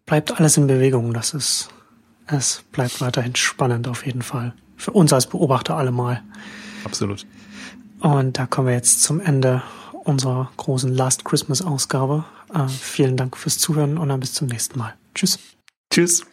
Bleibt alles in Bewegung, das ist, es bleibt weiterhin spannend auf jeden Fall. Für uns als Beobachter allemal. Absolut. Und da kommen wir jetzt zum Ende unserer großen Last Christmas Ausgabe. Äh, vielen Dank fürs Zuhören und dann bis zum nächsten Mal. Tschüss. Tschüss.